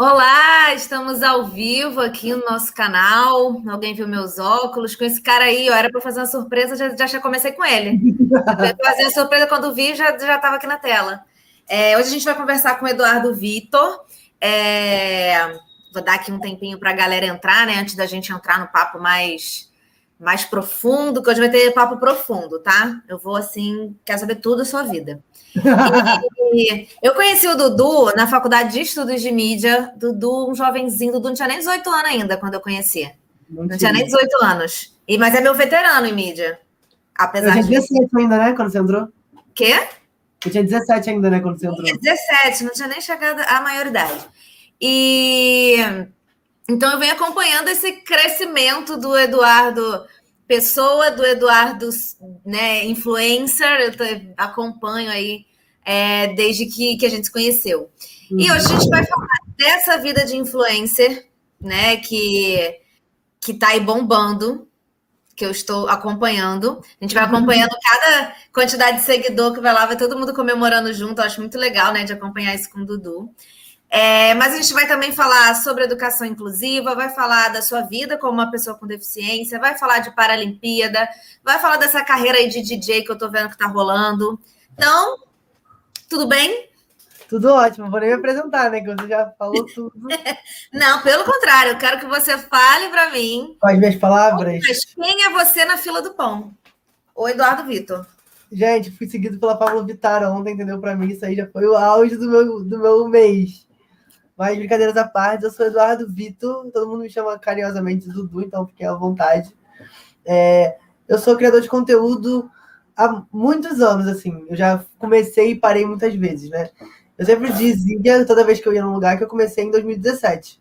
Olá, estamos ao vivo aqui no nosso canal. Alguém viu meus óculos? Com esse cara aí, ó, era para fazer uma surpresa, já, já comecei com ele. fazer a surpresa quando vi, já estava aqui na tela. É, hoje a gente vai conversar com o Eduardo Vitor. É, vou dar aqui um tempinho para a galera entrar, né? Antes da gente entrar no papo mais mais profundo, que hoje vai ter papo profundo, tá? Eu vou assim, quero saber tudo da sua vida. E, eu conheci o Dudu na faculdade de estudos de mídia. Dudu, um jovenzinho, Dudu não tinha nem 18 anos ainda quando eu conheci. Não, não tinha nem 18 anos. E, mas é meu veterano em mídia. Apesar eu tinha 17 de... ainda, né? Quando você entrou? Quê? Eu tinha 17 ainda, né? Quando você entrou. 17, não tinha nem chegado à maioridade. E então eu venho acompanhando esse crescimento do Eduardo pessoa, do Eduardo né, influencer, eu acompanho aí é, desde que, que a gente se conheceu. E hoje a gente vai falar dessa vida de influencer, né, que, que tá aí bombando, que eu estou acompanhando. A gente vai uhum. acompanhando cada quantidade de seguidor que vai lá, vai todo mundo comemorando junto. Eu acho muito legal, né, de acompanhar isso com o Dudu. É, mas a gente vai também falar sobre educação inclusiva, vai falar da sua vida como uma pessoa com deficiência, vai falar de Paralimpíada, vai falar dessa carreira aí de DJ que eu tô vendo que tá rolando. Então, tudo bem? Tudo ótimo, vou nem me apresentar, né? Que você já falou tudo. Não, pelo contrário, eu quero que você fale para mim. Com as minhas palavras. Mas quem é você na fila do pão? O Eduardo Vitor. Gente, fui seguido pela Pablo Vittar ontem, entendeu? Para mim, isso aí já foi o auge do meu, do meu mês. Mas brincadeiras à parte, eu sou Eduardo Vitor, todo mundo me chama carinhosamente Dudu, então fiquem à vontade. É, eu sou criador de conteúdo há muitos anos, assim. Eu já comecei e parei muitas vezes, né? Eu sempre dizia, toda vez que eu ia num lugar, que eu comecei em 2017.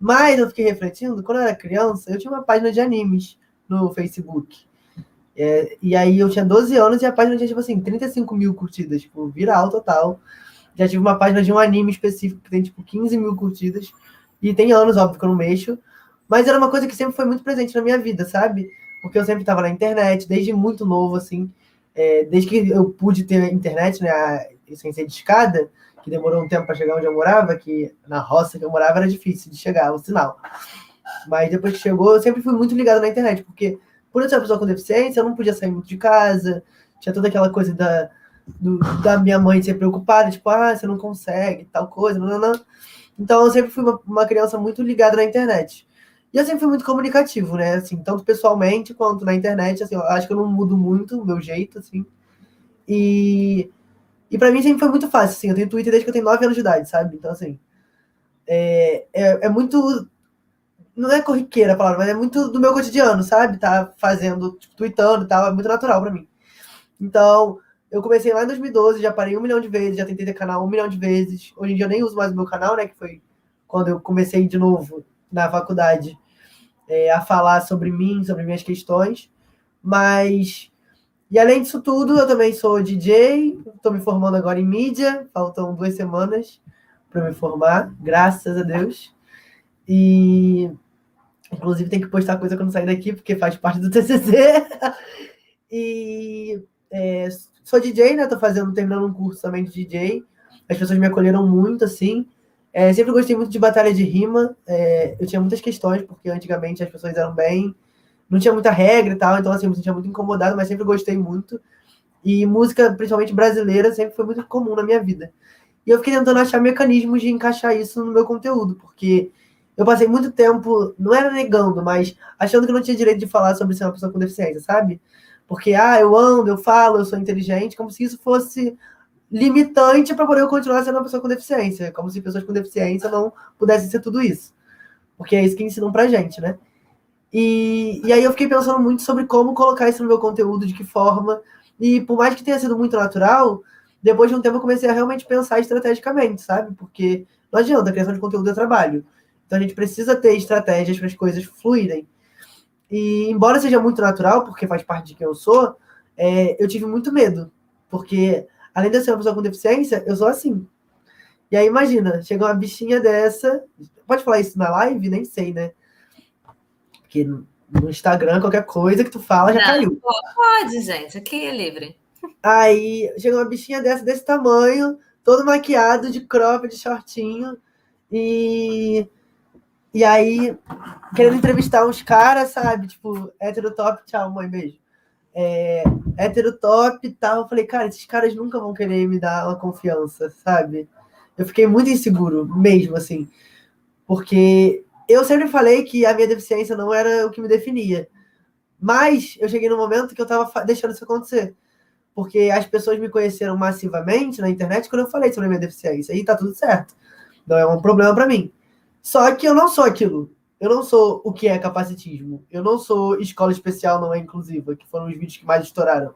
Mas eu fiquei refletindo, quando eu era criança, eu tinha uma página de animes no Facebook. É, e aí eu tinha 12 anos e a página tinha, tipo assim, 35 mil curtidas, tipo, viral total. Já tive uma página de um anime específico que tem, tipo, 15 mil curtidas. E tem anos, óbvio, que eu não mexo. Mas era uma coisa que sempre foi muito presente na minha vida, sabe? Porque eu sempre estava na internet, desde muito novo, assim. É, desde que eu pude ter internet, né? A, sem ser de escada, que demorou um tempo para chegar onde eu morava, que na roça que eu morava era difícil de chegar, o sinal. Mas depois que chegou, eu sempre fui muito ligado na internet, porque por eu ser uma pessoa com deficiência, eu não podia sair muito de casa, tinha toda aquela coisa da, do, da minha mãe ser preocupada, tipo, ah, você não consegue, tal coisa, não, não. Então eu sempre fui uma, uma, criança muito ligada na internet. E eu sempre fui muito comunicativo, né? Assim, tanto pessoalmente quanto na internet, assim, eu acho que eu não mudo muito o meu jeito, assim. E, e para mim sempre foi muito fácil, assim, eu tenho Twitter desde que eu tenho 9 anos de idade, sabe? Então, assim, é, é, é muito não é corriqueira a palavra, mas é muito do meu cotidiano, sabe? Tá fazendo, tipo, tweetando e tal, é muito natural para mim. Então, eu comecei lá em 2012, já parei um milhão de vezes, já tentei ter canal um milhão de vezes. Hoje em dia eu nem uso mais o meu canal, né? Que foi quando eu comecei de novo na faculdade é, a falar sobre mim, sobre minhas questões. Mas, e além disso tudo, eu também sou DJ, estou me formando agora em mídia, faltam duas semanas para me formar, graças a Deus. E, inclusive, tem que postar coisa quando sair daqui, porque faz parte do TCC. e é, sou DJ, né? Tô fazendo, terminando um curso também de DJ. As pessoas me acolheram muito, assim. É, sempre gostei muito de batalha de rima. É, eu tinha muitas questões, porque antigamente as pessoas eram bem. Não tinha muita regra e tal, então assim, eu me sentia muito incomodado, mas sempre gostei muito. E música, principalmente brasileira, sempre foi muito comum na minha vida. E eu fiquei tentando achar mecanismos de encaixar isso no meu conteúdo, porque eu passei muito tempo, não era negando, mas achando que não tinha direito de falar sobre ser uma pessoa com deficiência, sabe? Porque, ah, eu ando, eu falo, eu sou inteligente, como se isso fosse limitante para poder eu continuar sendo uma pessoa com deficiência. Como se pessoas com deficiência não pudessem ser tudo isso. Porque é isso que ensinam pra gente, né? E, e aí eu fiquei pensando muito sobre como colocar isso no meu conteúdo, de que forma. E por mais que tenha sido muito natural, depois de um tempo eu comecei a realmente pensar estrategicamente, sabe? Porque não adianta, a criação de conteúdo é trabalho. Então a gente precisa ter estratégias para as coisas fluírem. E embora seja muito natural, porque faz parte de quem eu sou, é, eu tive muito medo. Porque, além de eu ser uma pessoa com deficiência, eu sou assim. E aí, imagina, chega uma bichinha dessa. Pode falar isso na live? Nem sei, né? Porque no Instagram, qualquer coisa que tu fala já Não, caiu. Pode, gente, aqui é livre. Aí chega uma bichinha dessa, desse tamanho, todo maquiado, de crop, de shortinho. E, e aí, querendo entrevistar uns caras, sabe? Tipo, hétero top, tchau, mãe, beijo. É, hétero top e tal. Eu falei, cara, esses caras nunca vão querer me dar uma confiança, sabe? Eu fiquei muito inseguro, mesmo, assim. Porque eu sempre falei que a minha deficiência não era o que me definia. Mas eu cheguei no momento que eu tava deixando isso acontecer. Porque as pessoas me conheceram massivamente na internet quando eu falei sobre a minha deficiência. E tá tudo certo. Não é um problema para mim. Só que eu não sou aquilo. Eu não sou o que é capacitismo. Eu não sou escola especial não é inclusiva, que foram os vídeos que mais estouraram.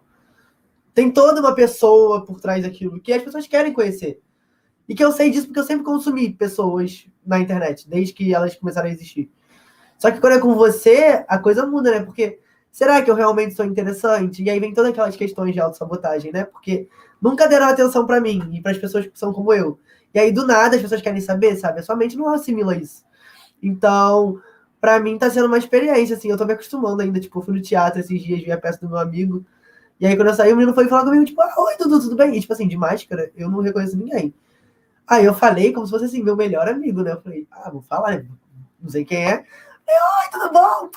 Tem toda uma pessoa por trás daquilo que as pessoas querem conhecer. E que eu sei disso porque eu sempre consumi pessoas na internet, desde que elas começaram a existir. Só que quando é com você, a coisa muda, né? Porque será que eu realmente sou interessante? E aí vem todas aquelas questões de autossabotagem, né? Porque nunca deram atenção para mim e para as pessoas que são como eu. E aí, do nada, as pessoas querem saber, sabe? A sua mente não assimila isso. Então, para mim, tá sendo uma experiência, assim. Eu tô me acostumando ainda. Tipo, eu fui no teatro esses dias, vi a peça do meu amigo. E aí, quando eu saí, o menino foi falar comigo, tipo, ah, oi, tudo, tudo bem? E, tipo assim, de máscara, eu não reconheço ninguém. Aí eu falei como se fosse assim, meu melhor amigo, né? Eu falei, ah, vou falar, não sei quem é. oi, tudo bom?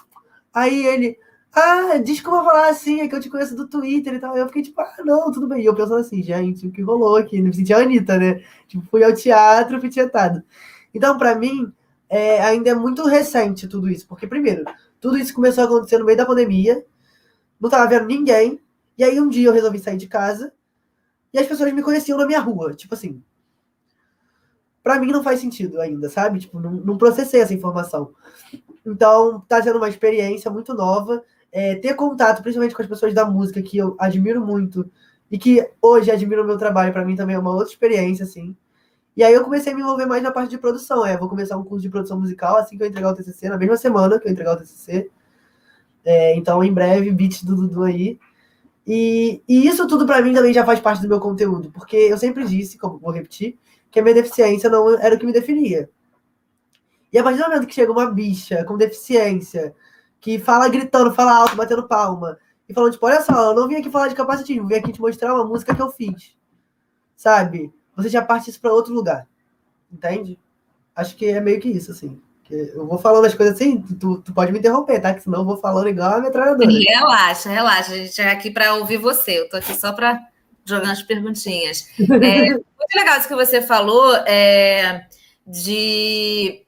Aí ele, ah, desculpa falar assim, é que eu te conheço do Twitter e tal. Eu fiquei tipo, ah, não, tudo bem. E eu pensando assim, gente, o que rolou aqui? Me senti a Anitta, né? Tipo, fui ao teatro, fui tietado. Então, para mim, é, ainda é muito recente tudo isso. Porque, primeiro, tudo isso começou a acontecer no meio da pandemia. Não tava vendo ninguém. E aí, um dia eu resolvi sair de casa. E as pessoas me conheciam na minha rua. Tipo assim, para mim não faz sentido ainda, sabe? Tipo, não, não, processei essa informação. Então, tá sendo uma experiência muito nova. É, ter contato, principalmente com as pessoas da música, que eu admiro muito, e que hoje admiro o meu trabalho, para mim também é uma outra experiência, assim. E aí eu comecei a me envolver mais na parte de produção. É, vou começar um curso de produção musical assim que eu entregar o TCC, na mesma semana que eu entregar o TCC. É, então, em breve, beat do Dudu aí. E, e isso tudo para mim também já faz parte do meu conteúdo, porque eu sempre disse, como vou repetir, que a minha deficiência não era o que me definia. E a partir do momento que chega uma bicha com deficiência, que fala gritando, fala alto, batendo palma, e falando, tipo, olha só, eu não vim aqui falar de capacitismo, vim aqui te mostrar uma música que eu fiz. Sabe? Você já parte isso para outro lugar. Entende? Acho que é meio que isso, assim. Eu vou falando as coisas assim, tu, tu pode me interromper, tá? Que senão eu vou falando igual a metralhadora. Relaxa, relaxa. A gente é aqui para ouvir você. Eu tô aqui só para jogar as perguntinhas. É, muito legal isso que você falou é, de,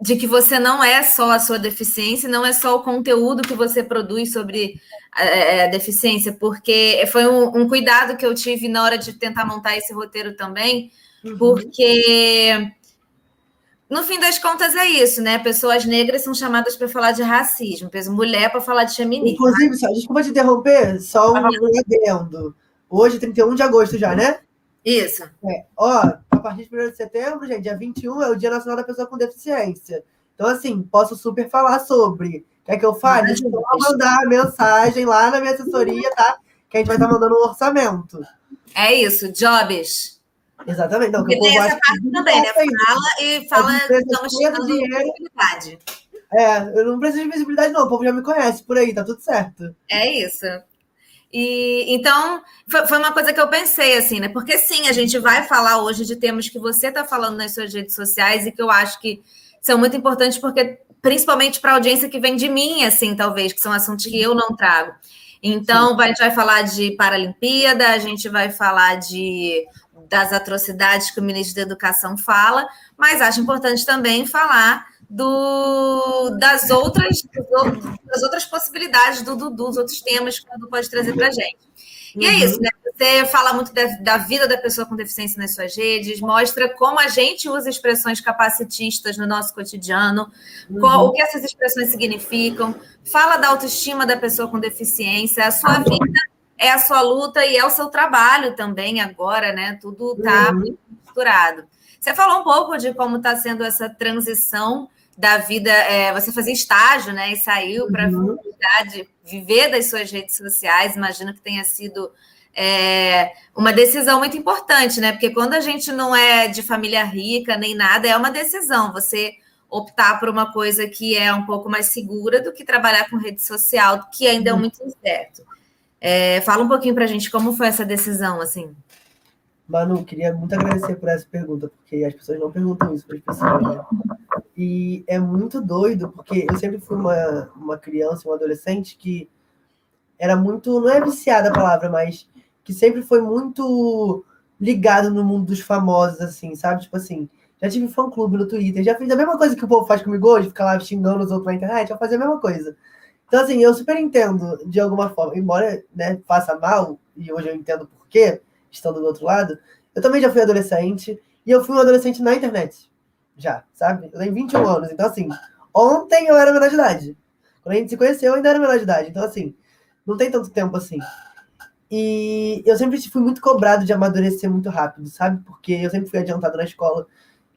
de que você não é só a sua deficiência, não é só o conteúdo que você produz sobre a, é, a deficiência, porque foi um, um, cuidado que eu tive na hora de tentar montar esse roteiro também, uhum. porque no fim das contas é isso, né? Pessoas negras são chamadas para falar de racismo, mulher para falar de feminismo. Inclusive, só, desculpa te interromper, só um adendo. Hoje, 31 de agosto já, né? Isso. É, ó, a partir de 1 de setembro, gente, dia 21 é o Dia Nacional da Pessoa com Deficiência. Então, assim, posso super falar sobre. Quer que eu fale? Eu mandar mensagem lá na minha assessoria, tá? Que a gente vai estar mandando um orçamento. É isso, jobs. Exatamente. Não, que tem essa parte também, né? Fala e fala, estamos chegando visibilidade. É, eu não preciso de visibilidade, não. O povo já me conhece por aí, tá tudo certo. É isso. E então foi, foi, uma coisa que eu pensei assim, né? Porque sim, a gente vai falar hoje de temas que você está falando nas suas redes sociais e que eu acho que são muito importantes, porque principalmente para a audiência que vem de mim, assim, talvez, que são assuntos que eu não trago. Então, a gente vai falar de Paralimpíada, a gente vai falar de das atrocidades que o ministro da Educação fala, mas acho importante também falar do, das, outras, das outras possibilidades do Dudu, dos outros temas que o Dudu pode trazer para a gente. E é uhum. é isso, né? Você fala muito da, da, vida da pessoa com deficiência nas suas redes, mostra como a gente usa expressões capacitistas no nosso cotidiano, uhum. qual, o que essas expressões significam, fala da autoestima da pessoa com deficiência, a sua vida é a sua luta e é o seu trabalho também agora, né? Tudo está uhum. misturado. Você falou um pouco de como está sendo essa transição da vida, é, você fazia estágio, né? E saiu para uhum. viver das suas redes sociais. Imagino que tenha sido é, uma decisão muito importante, né? Porque quando a gente não é de família rica nem nada, é uma decisão. Você optar por uma coisa que é um pouco mais segura do que trabalhar com rede social, que ainda é uhum. muito incerto. É, fala um pouquinho para a gente como foi essa decisão, assim. Manu, queria muito agradecer por essa pergunta, porque as pessoas não perguntam isso para as pessoas, né? E é muito doido, porque eu sempre fui uma, uma criança, uma adolescente que era muito, não é viciada a palavra, mas que sempre foi muito ligado no mundo dos famosos, assim, sabe? Tipo assim, já tive fã-clube no Twitter, já fiz a mesma coisa que o povo faz comigo hoje, ficar lá xingando os outros na internet, eu fazia a mesma coisa. Então, assim, eu super entendo, de alguma forma, embora né, faça mal, e hoje eu entendo por quê, estando do outro lado, eu também já fui adolescente, e eu fui um adolescente na internet. Já, sabe? Eu tenho 21 anos, então assim, ontem eu era menor de idade. Quando a gente se conheceu, eu ainda era menor de idade. Então, assim, não tem tanto tempo assim. E eu sempre fui muito cobrado de amadurecer muito rápido, sabe? Porque eu sempre fui adiantado na escola.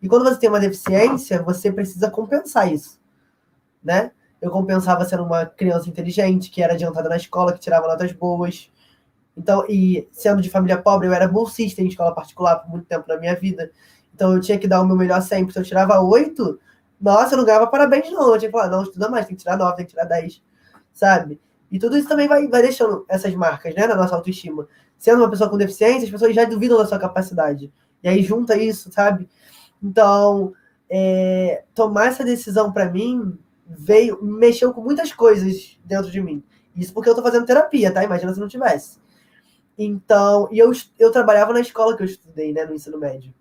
E quando você tem uma deficiência, você precisa compensar isso, né? Eu compensava sendo uma criança inteligente, que era adiantada na escola, que tirava notas boas, então, e sendo de família pobre, eu era bolsista em escola particular por muito tempo na minha vida. Então eu tinha que dar o meu melhor sempre. Se eu tirava oito, nossa, eu não ganhava parabéns, não. Eu tinha que falar, não, estuda mais, tem que tirar nove, tem que tirar dez, sabe? E tudo isso também vai, vai deixando essas marcas, né, na nossa autoestima. Sendo uma pessoa com deficiência, as pessoas já duvidam da sua capacidade. E aí junta isso, sabe? Então, é, tomar essa decisão para mim veio, mexeu com muitas coisas dentro de mim. Isso porque eu tô fazendo terapia, tá? Imagina se não tivesse. Então, e eu, eu trabalhava na escola que eu estudei, né, no ensino médio.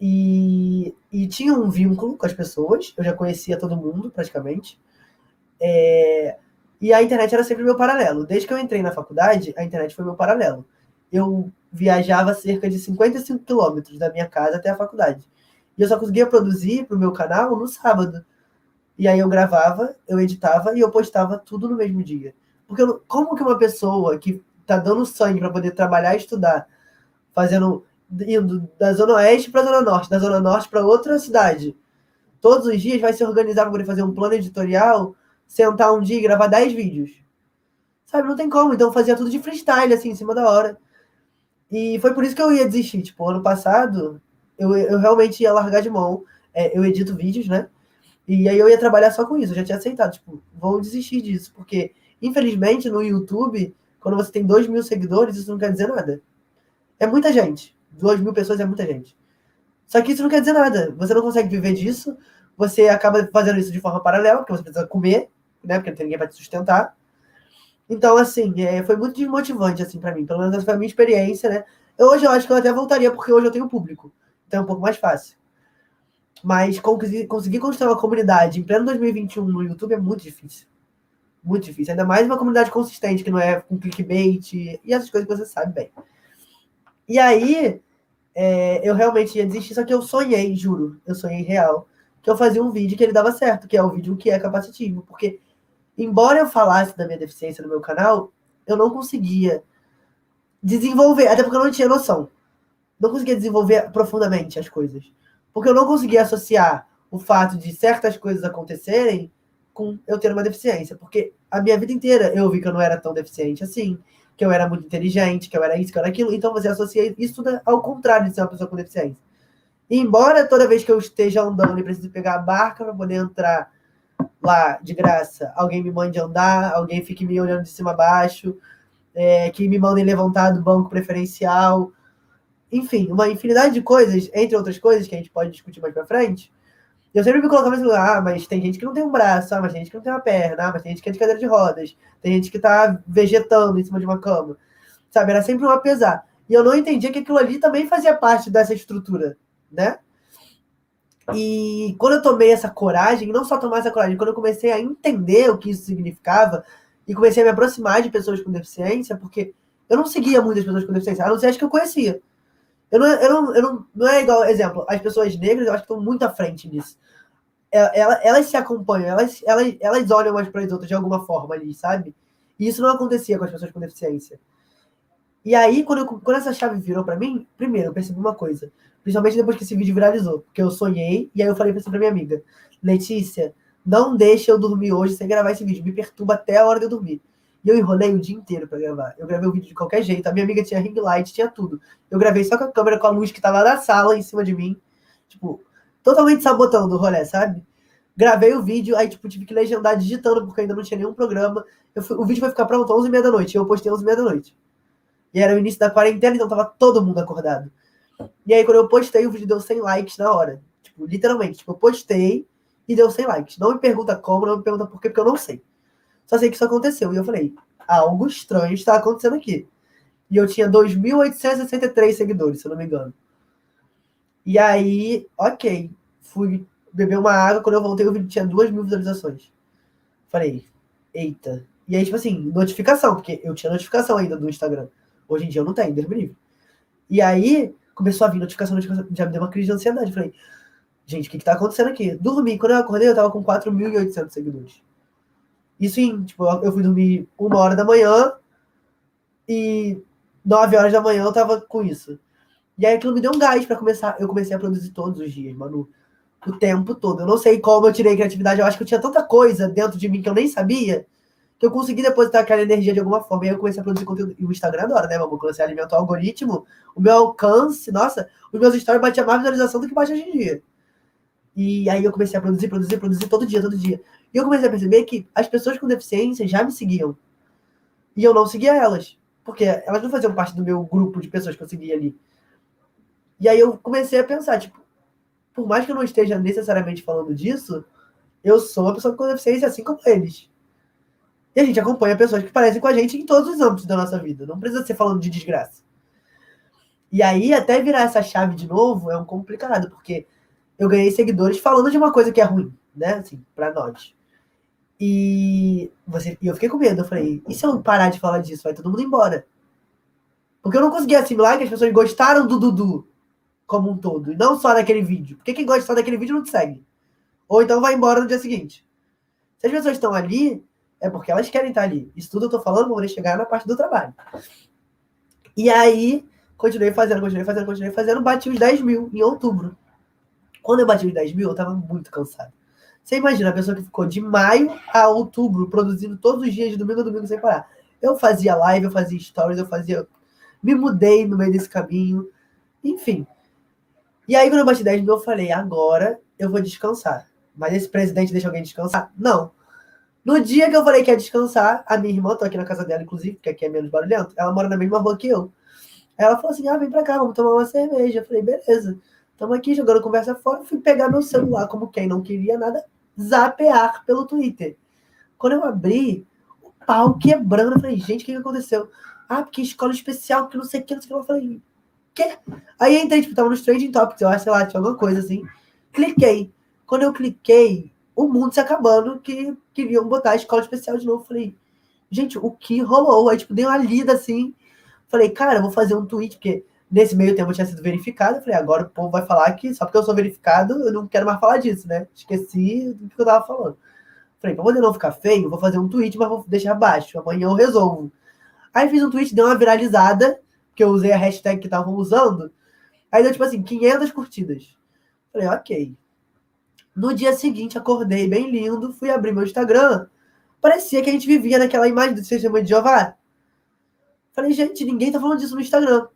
E, e tinha um vínculo com as pessoas, eu já conhecia todo mundo, praticamente. É, e a internet era sempre meu paralelo. Desde que eu entrei na faculdade, a internet foi meu paralelo. Eu viajava cerca de 55 quilômetros da minha casa até a faculdade. E eu só conseguia produzir para o meu canal no sábado. E aí eu gravava, eu editava e eu postava tudo no mesmo dia. Porque eu, como que uma pessoa que tá dando sangue para poder trabalhar e estudar, fazendo indo da zona oeste para a zona norte, da zona norte para outra cidade. Todos os dias vai se organizar para poder fazer um plano editorial, sentar um dia e gravar 10 vídeos. Sabe, não tem como. Então fazia tudo de freestyle, assim, em cima da hora. E foi por isso que eu ia desistir. Tipo, ano passado, eu, eu realmente ia largar de mão. É, eu edito vídeos, né? E aí eu ia trabalhar só com isso. Eu já tinha aceitado. Tipo, vou desistir disso. Porque, infelizmente, no YouTube, quando você tem 2 mil seguidores, isso não quer dizer nada. É muita gente. 2 mil pessoas é muita gente. Só que isso não quer dizer nada. Você não consegue viver disso. Você acaba fazendo isso de forma paralela, porque você precisa comer, né? Porque não tem ninguém para te sustentar. Então, assim, é, foi muito desmotivante, assim, para mim. Pelo menos essa foi a minha experiência, né? Eu, hoje eu acho que eu até voltaria, porque hoje eu tenho público. Então é um pouco mais fácil. Mas conseguir, conseguir construir uma comunidade em pleno 2021 no YouTube é muito difícil. Muito difícil. Ainda mais uma comunidade consistente, que não é com clickbait e essas coisas que você sabe bem. E aí, é, eu realmente ia desistir, só que eu sonhei, juro, eu sonhei real, que eu fazia um vídeo que ele dava certo, que é o vídeo que é capacitivo. Porque, embora eu falasse da minha deficiência no meu canal, eu não conseguia desenvolver, até porque eu não tinha noção. Não conseguia desenvolver profundamente as coisas. Porque eu não conseguia associar o fato de certas coisas acontecerem com eu ter uma deficiência, porque a minha vida inteira eu vi que eu não era tão deficiente assim, que eu era muito inteligente, que eu era isso, que eu era aquilo, então você associa isso tudo ao contrário de ser uma pessoa com deficiência. E embora toda vez que eu esteja andando e preciso pegar a barca para poder entrar lá de graça, alguém me mande andar, alguém fique me olhando de cima a baixo, é, que me mandem levantar do banco preferencial, enfim, uma infinidade de coisas, entre outras coisas que a gente pode discutir mais para frente, eu sempre me colocava lugar, ah, mas tem gente que não tem um braço, ah, mas tem gente que não tem uma perna, ah, mas tem gente que é de cadeira de rodas, tem gente que tá vegetando em cima de uma cama. Sabe, era sempre um apesar. E eu não entendia que aquilo ali também fazia parte dessa estrutura, né? E quando eu tomei essa coragem, não só tomar essa coragem, quando eu comecei a entender o que isso significava e comecei a me aproximar de pessoas com deficiência, porque eu não seguia muitas pessoas com deficiência, a não ser as que eu conhecia. Eu não, eu não, eu não, não é igual, exemplo, as pessoas negras eu acho que estão muito à frente nisso. É, elas, elas se acompanham, elas, elas, elas olham umas para as outras de alguma forma ali, sabe? E isso não acontecia com as pessoas com deficiência. E aí, quando, eu, quando essa chave virou para mim, primeiro, eu percebi uma coisa. Principalmente depois que esse vídeo viralizou. Porque eu sonhei, e aí eu falei pra, pra minha amiga, Letícia, não deixa eu dormir hoje sem gravar esse vídeo. Me perturba até a hora de eu dormir. E eu enrolei o dia inteiro para gravar. Eu gravei o vídeo de qualquer jeito. A minha amiga tinha ring light, tinha tudo. Eu gravei só com a câmera, com a luz que tava na sala, em cima de mim. Tipo, totalmente sabotando o rolê, sabe? Gravei o vídeo, aí, tipo, tive que legendar digitando, porque ainda não tinha nenhum programa. Fui, o vídeo vai ficar pronto às 11h30 da noite. Eu postei às 11h30 da noite. E era o início da quarentena, então tava todo mundo acordado. E aí, quando eu postei, o vídeo deu 100 likes na hora. Tipo, literalmente. Tipo, eu postei e deu 100 likes. Não me pergunta como, não me pergunta por quê, porque eu não sei. Só sei que isso aconteceu. E eu falei, algo estranho está acontecendo aqui. E eu tinha 2.863 seguidores, se eu não me engano. E aí, ok. Fui beber uma água. Quando eu voltei, o vídeo tinha 2 mil visualizações. Falei, eita. E aí, tipo assim, notificação, porque eu tinha notificação ainda do Instagram. Hoje em dia eu não tenho, livre. E aí, começou a vir notificação, notificação. Já me deu uma crise de ansiedade. Falei, gente, o que, que tá acontecendo aqui? Dormi. Quando eu acordei, eu tava com 4.800 seguidores. Isso em, tipo, eu fui dormir uma hora da manhã e nove horas da manhã eu tava com isso. E aí aquilo me deu um gás para começar. Eu comecei a produzir todos os dias, mano. O tempo todo. Eu não sei como eu tirei criatividade. Eu acho que eu tinha tanta coisa dentro de mim que eu nem sabia que eu consegui depositar aquela energia de alguma forma. E aí eu comecei a produzir conteúdo. E o Instagram adora, né, mano? Quando você alimenta o algoritmo, o meu alcance, nossa, os meus stories batiam mais visualização do que bate hoje em dia. E aí eu comecei a produzir, produzir, produzir todo dia, todo dia. E eu comecei a perceber que as pessoas com deficiência já me seguiam. E eu não seguia elas. Porque elas não faziam parte do meu grupo de pessoas que eu seguia ali. E aí eu comecei a pensar, tipo, por mais que eu não esteja necessariamente falando disso, eu sou uma pessoa com deficiência assim como eles. E a gente acompanha pessoas que parecem com a gente em todos os âmbitos da nossa vida. Não precisa ser falando de desgraça. E aí, até virar essa chave de novo é um complicado, porque eu ganhei seguidores falando de uma coisa que é ruim, né? Assim, pra nós. E, você, e eu fiquei com medo. Eu falei, e se eu parar de falar disso? Vai todo mundo embora. Porque eu não conseguia assimilar que as pessoas gostaram do Dudu como um todo. E não só daquele vídeo. Porque quem gosta só daquele vídeo não te segue. Ou então vai embora no dia seguinte. Se as pessoas estão ali, é porque elas querem estar ali. Isso tudo eu tô falando, vou chegar na parte do trabalho. E aí, continuei fazendo, continuei fazendo, continuei fazendo, bati os 10 mil em outubro. Quando eu bati os 10 mil, eu tava muito cansado. Você imagina a pessoa que ficou de maio a outubro produzindo todos os dias, de domingo a domingo, sem parar. Eu fazia live, eu fazia stories, eu fazia. Me mudei no meio desse caminho. Enfim. E aí, quando eu bati 10 mil, eu falei: agora eu vou descansar. Mas esse presidente deixa alguém descansar? Não. No dia que eu falei que ia descansar, a minha irmã, tô aqui na casa dela, inclusive, porque aqui é menos barulhento, ela mora na mesma rua que eu. Ela falou assim: ah, vem pra cá, vamos tomar uma cerveja. Eu falei: beleza. Estamos aqui jogando conversa fora. Fui pegar meu celular, como quem não queria nada, zapear pelo Twitter. Quando eu abri, o pau quebrando. Eu falei, gente, o que, aconteceu? Ah, porque escola especial, que não sei o que, não sei o que. Eu falei, quê? Aí entrei, tipo, tava nos Trading Topics, eu acho, sei lá, tinha alguma coisa assim. Cliquei. Quando eu cliquei, o mundo se acabando, que queriam botar a escola especial de novo. Eu falei, gente, o que rolou? Aí, tipo, dei uma lida assim. Falei, cara, vou fazer um tweet, porque Nesse meio tempo eu tinha sido verificado. Eu falei, agora o povo vai falar que só porque eu sou verificado, eu não quero mais falar disso, né? Esqueci do que eu tava falando. Falei, pra poder não ficar feio, vou fazer um tweet, mas vou deixar abaixo. Amanhã eu resolvo. Aí fiz um tweet, deu uma viralizada, que eu usei a hashtag que estavam usando. Aí deu tipo assim, 500 curtidas. Falei, ok. No dia seguinte, acordei bem lindo, fui abrir meu Instagram. Parecia que a gente vivia naquela imagem do Testemunho de Jeová. Falei, gente, ninguém tá falando disso no Instagram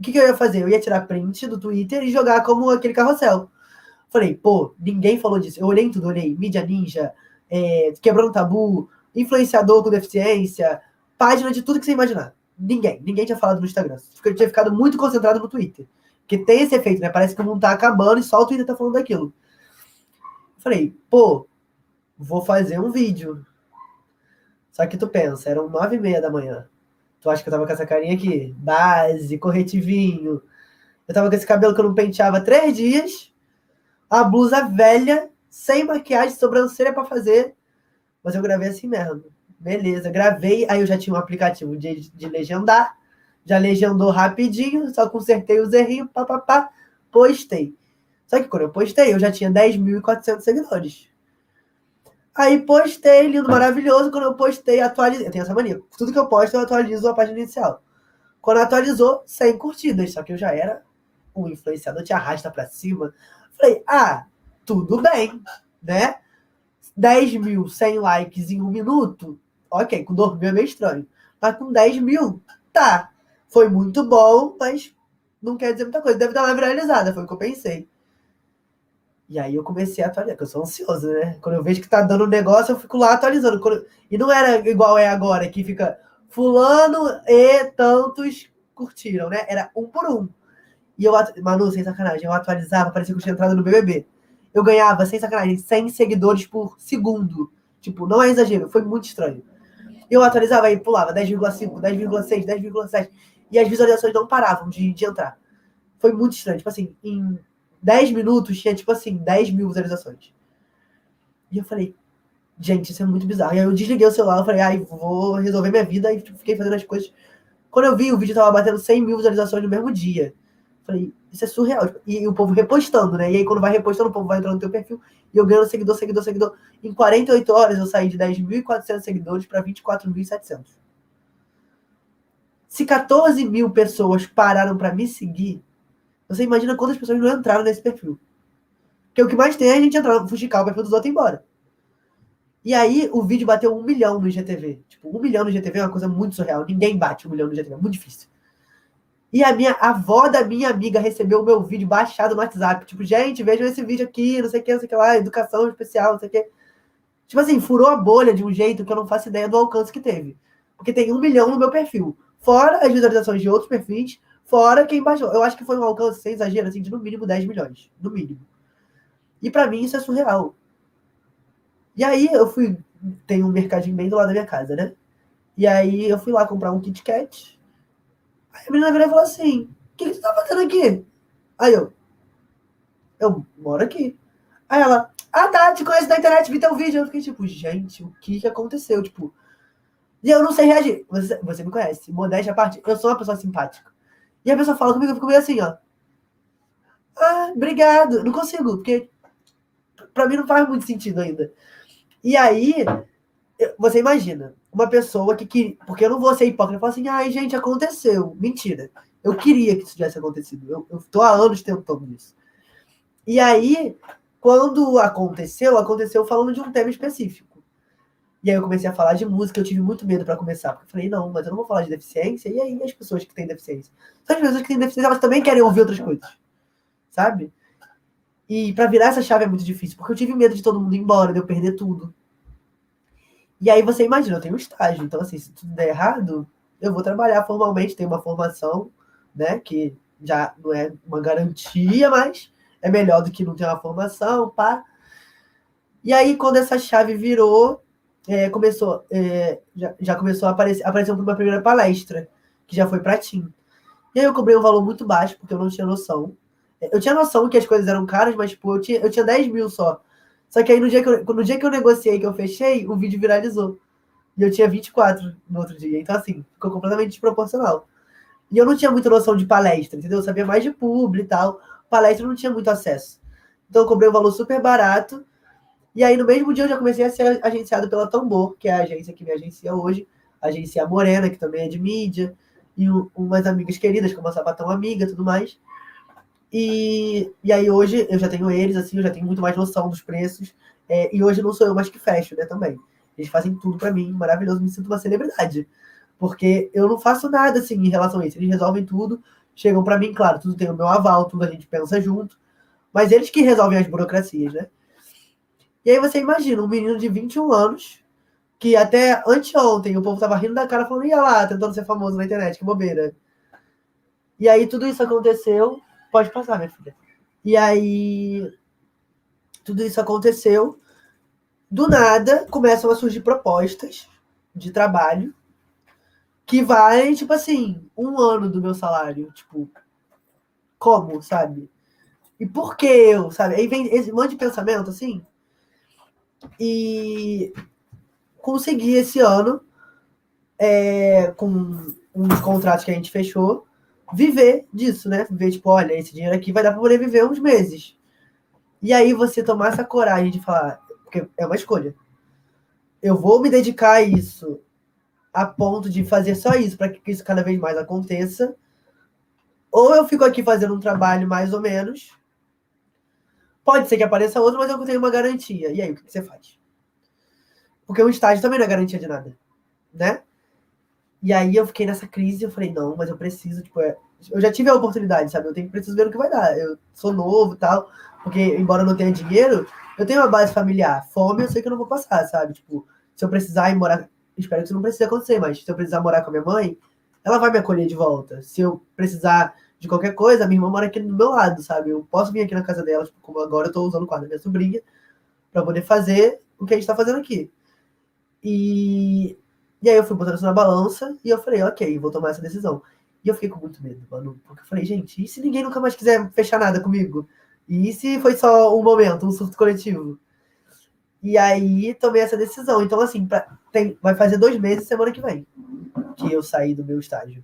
o que, que eu ia fazer? Eu ia tirar print do Twitter e jogar como aquele carrossel. Falei, pô, ninguém falou disso. Eu olhei tudo, olhei mídia ninja, é, quebrando tabu, influenciador com deficiência, página de tudo que você imaginar. Ninguém, ninguém tinha falado no Instagram. Eu tinha ficado muito concentrado no Twitter. Porque tem esse efeito, né? Parece que o mundo tá acabando e só o Twitter tá falando daquilo. Falei, pô, vou fazer um vídeo. Só que tu pensa, eram nove e meia da manhã. Tu acha que eu tava com essa carinha aqui? Base, corretivinho. Eu tava com esse cabelo que eu não penteava três dias. A blusa velha, sem maquiagem, sobrancelha para fazer. Mas eu gravei assim mesmo. Beleza, gravei. Aí eu já tinha um aplicativo de, de legendar. Já legendou rapidinho, só consertei os errinhos, papapá, postei. Só que quando eu postei, eu já tinha 10.400 seguidores. Aí postei, lindo, maravilhoso. Quando eu postei, atualizei. Eu tenho essa mania. Tudo que eu posto, eu atualizo a página inicial. Quando atualizou, 100 curtidas. Só que eu já era um influenciador, te arrasta pra cima. Falei, ah, tudo bem, né? 10 mil, 100 likes em um minuto. Ok, com 2 mil é meio estranho. Mas com 10 mil, tá. Foi muito bom, mas não quer dizer muita coisa. Deve dar uma viralizada, foi o que eu pensei. E aí eu comecei a atualizar, porque eu sou ansioso, né? Quando eu vejo que tá dando negócio, eu fico lá atualizando. E não era igual é agora, que fica fulano e tantos curtiram, né? Era um por um. E eu, Manu, sem sacanagem, eu atualizava, parecia que eu tinha entrado no BBB. Eu ganhava, sem sacanagem, 100 seguidores por segundo. Tipo, não é exagero, foi muito estranho. Eu atualizava e pulava 10,5, 10,6, 10,7. E as visualizações não paravam de, de entrar. Foi muito estranho. Tipo assim, em 10 minutos tinha, tipo assim, 10 mil visualizações. E eu falei, gente, isso é muito bizarro. E aí eu desliguei o celular, eu falei, ai, vou resolver minha vida. E tipo, fiquei fazendo as coisas. Quando eu vi, o vídeo tava batendo 100 mil visualizações no mesmo dia. Falei, isso é surreal. E, e o povo repostando, né? E aí quando vai repostando, o povo vai entrando no teu perfil. E eu ganhando seguidor, seguidor, seguidor. Em 48 horas eu saí de 10.400 seguidores para 24.700. Se 14 mil pessoas pararam para me seguir, você imagina quantas pessoas não entraram nesse perfil. Porque o que mais tem é a gente entrar, fuxicar o perfil dos outros e ir embora. E aí o vídeo bateu um milhão no IGTV. Tipo, um milhão no IGTV é uma coisa muito surreal. Ninguém bate um milhão no IGTV, é muito difícil. E a minha a avó da minha amiga recebeu o meu vídeo baixado no WhatsApp. Tipo, gente, vejam esse vídeo aqui, não sei o que, não sei o que lá, educação especial, não sei o que. Tipo assim, furou a bolha de um jeito que eu não faço ideia do alcance que teve. Porque tem um milhão no meu perfil. Fora as visualizações de outros perfis, fora quem baixou. Eu acho que foi um alcance, sem exagero, assim, de no mínimo 10 milhões. No mínimo. E para mim isso é surreal. E aí eu fui. Tem um mercadinho bem do lado da minha casa, né? E aí eu fui lá comprar um Kit Kat. Aí a menina virou e falou assim: O que, que você tá fazendo aqui? Aí eu. Eu moro aqui. Aí ela, ah tá, te conheço da internet, vi teu vídeo. Eu fiquei tipo, gente, o que que aconteceu? Tipo. E eu não sei reagir. Você, você me conhece, modéstia à parte, eu sou uma pessoa simpática. E a pessoa fala comigo, eu fico meio assim, ó. Ah, obrigado. Não consigo, porque pra mim não faz muito sentido ainda. E aí, você imagina, uma pessoa que queria. Porque eu não vou ser hipócrita e falar assim, ai, gente, aconteceu. Mentira. Eu queria que isso tivesse acontecido. Eu, eu tô há anos tentando isso. E aí, quando aconteceu, aconteceu falando de um tema específico. E aí eu comecei a falar de música, eu tive muito medo para começar, porque eu falei, não, mas eu não vou falar de deficiência, e aí as pessoas que têm deficiência? São as pessoas que têm deficiência, elas também querem ouvir outras coisas, sabe? E para virar essa chave é muito difícil, porque eu tive medo de todo mundo ir embora, de eu perder tudo. E aí você imagina, eu tenho um estágio, então assim, se tudo der errado, eu vou trabalhar formalmente, tenho uma formação, né, que já não é uma garantia, mas é melhor do que não ter uma formação, pá. E aí, quando essa chave virou, é, começou, é, já, já, começou a aparecer, apareceu uma primeira palestra, que já foi para Tim. E aí eu cobrei um valor muito baixo, porque eu não tinha noção. Eu tinha noção que as coisas eram caras, mas, tipo, eu tinha, eu tinha 10 mil só. Só que aí no dia que, eu, no dia que eu negociei, que eu fechei, o vídeo viralizou. E eu tinha 24 no outro dia. Então, assim, ficou completamente desproporcional. E eu não tinha muita noção de palestra, entendeu? Eu sabia mais de publi e tal. Palestra eu não tinha muito acesso. Então eu cobrei um valor super barato. E aí, no mesmo dia, eu já comecei a ser agenciado pela Tambor, que é a agência que me agencia hoje. A agência Morena, que também é de mídia. E umas amigas queridas, como a Sapatão Amiga tudo mais. E, e aí hoje eu já tenho eles, assim, eu já tenho muito mais noção dos preços. É, e hoje não sou eu mais que fecho, né, também. Eles fazem tudo para mim, maravilhoso, me sinto uma celebridade. Porque eu não faço nada, assim, em relação a isso. Eles resolvem tudo, chegam para mim, claro, tudo tem o meu aval, tudo a gente pensa junto. Mas eles que resolvem as burocracias, né? E aí você imagina, um menino de 21 anos, que até anteontem o povo tava rindo da cara, falando, ia lá, tentando ser famoso na internet, que bobeira. E aí tudo isso aconteceu, Pode passar, minha filha. E aí, tudo isso aconteceu. Do nada, começam a surgir propostas de trabalho que valem, tipo assim, um ano do meu salário. Tipo, como, sabe? E por que eu, sabe? Aí vem esse monte de pensamento, assim. E consegui esse ano, é, com uns contratos que a gente fechou, viver disso, né? Viver, tipo, olha, esse dinheiro aqui vai dar para poder viver uns meses. E aí você tomar essa coragem de falar, porque é uma escolha. Eu vou me dedicar a isso a ponto de fazer só isso para que isso cada vez mais aconteça. Ou eu fico aqui fazendo um trabalho mais ou menos. Pode ser que apareça outro, mas eu tenho uma garantia. E aí, o que você faz? Porque o estágio também não é garantia de nada, né? E aí eu fiquei nessa crise, eu falei, não, mas eu preciso, tipo, é... eu já tive a oportunidade, sabe? Eu tenho que preciso ver o que vai dar. Eu sou novo tal, porque embora eu não tenha dinheiro, eu tenho uma base familiar. Fome eu sei que eu não vou passar, sabe? Tipo, se eu precisar ir morar, espero que isso não precise acontecer, mas se eu precisar morar com a minha mãe, ela vai me acolher de volta. Se eu precisar de qualquer coisa, a minha irmã mora aqui do meu lado, sabe? Eu posso vir aqui na casa dela, tipo, como agora eu tô usando o quarto da minha sobrinha, para poder fazer o que a gente tá fazendo aqui. E, e aí eu fui botando isso na balança e eu falei, ok, vou tomar essa decisão. E eu fiquei com muito medo, mano, porque eu falei, gente, e se ninguém nunca mais quiser fechar nada comigo? E se foi só um momento, um surto coletivo? E aí tomei essa decisão. Então, assim, pra, tem, vai fazer dois meses semana que vem que eu saí do meu estágio.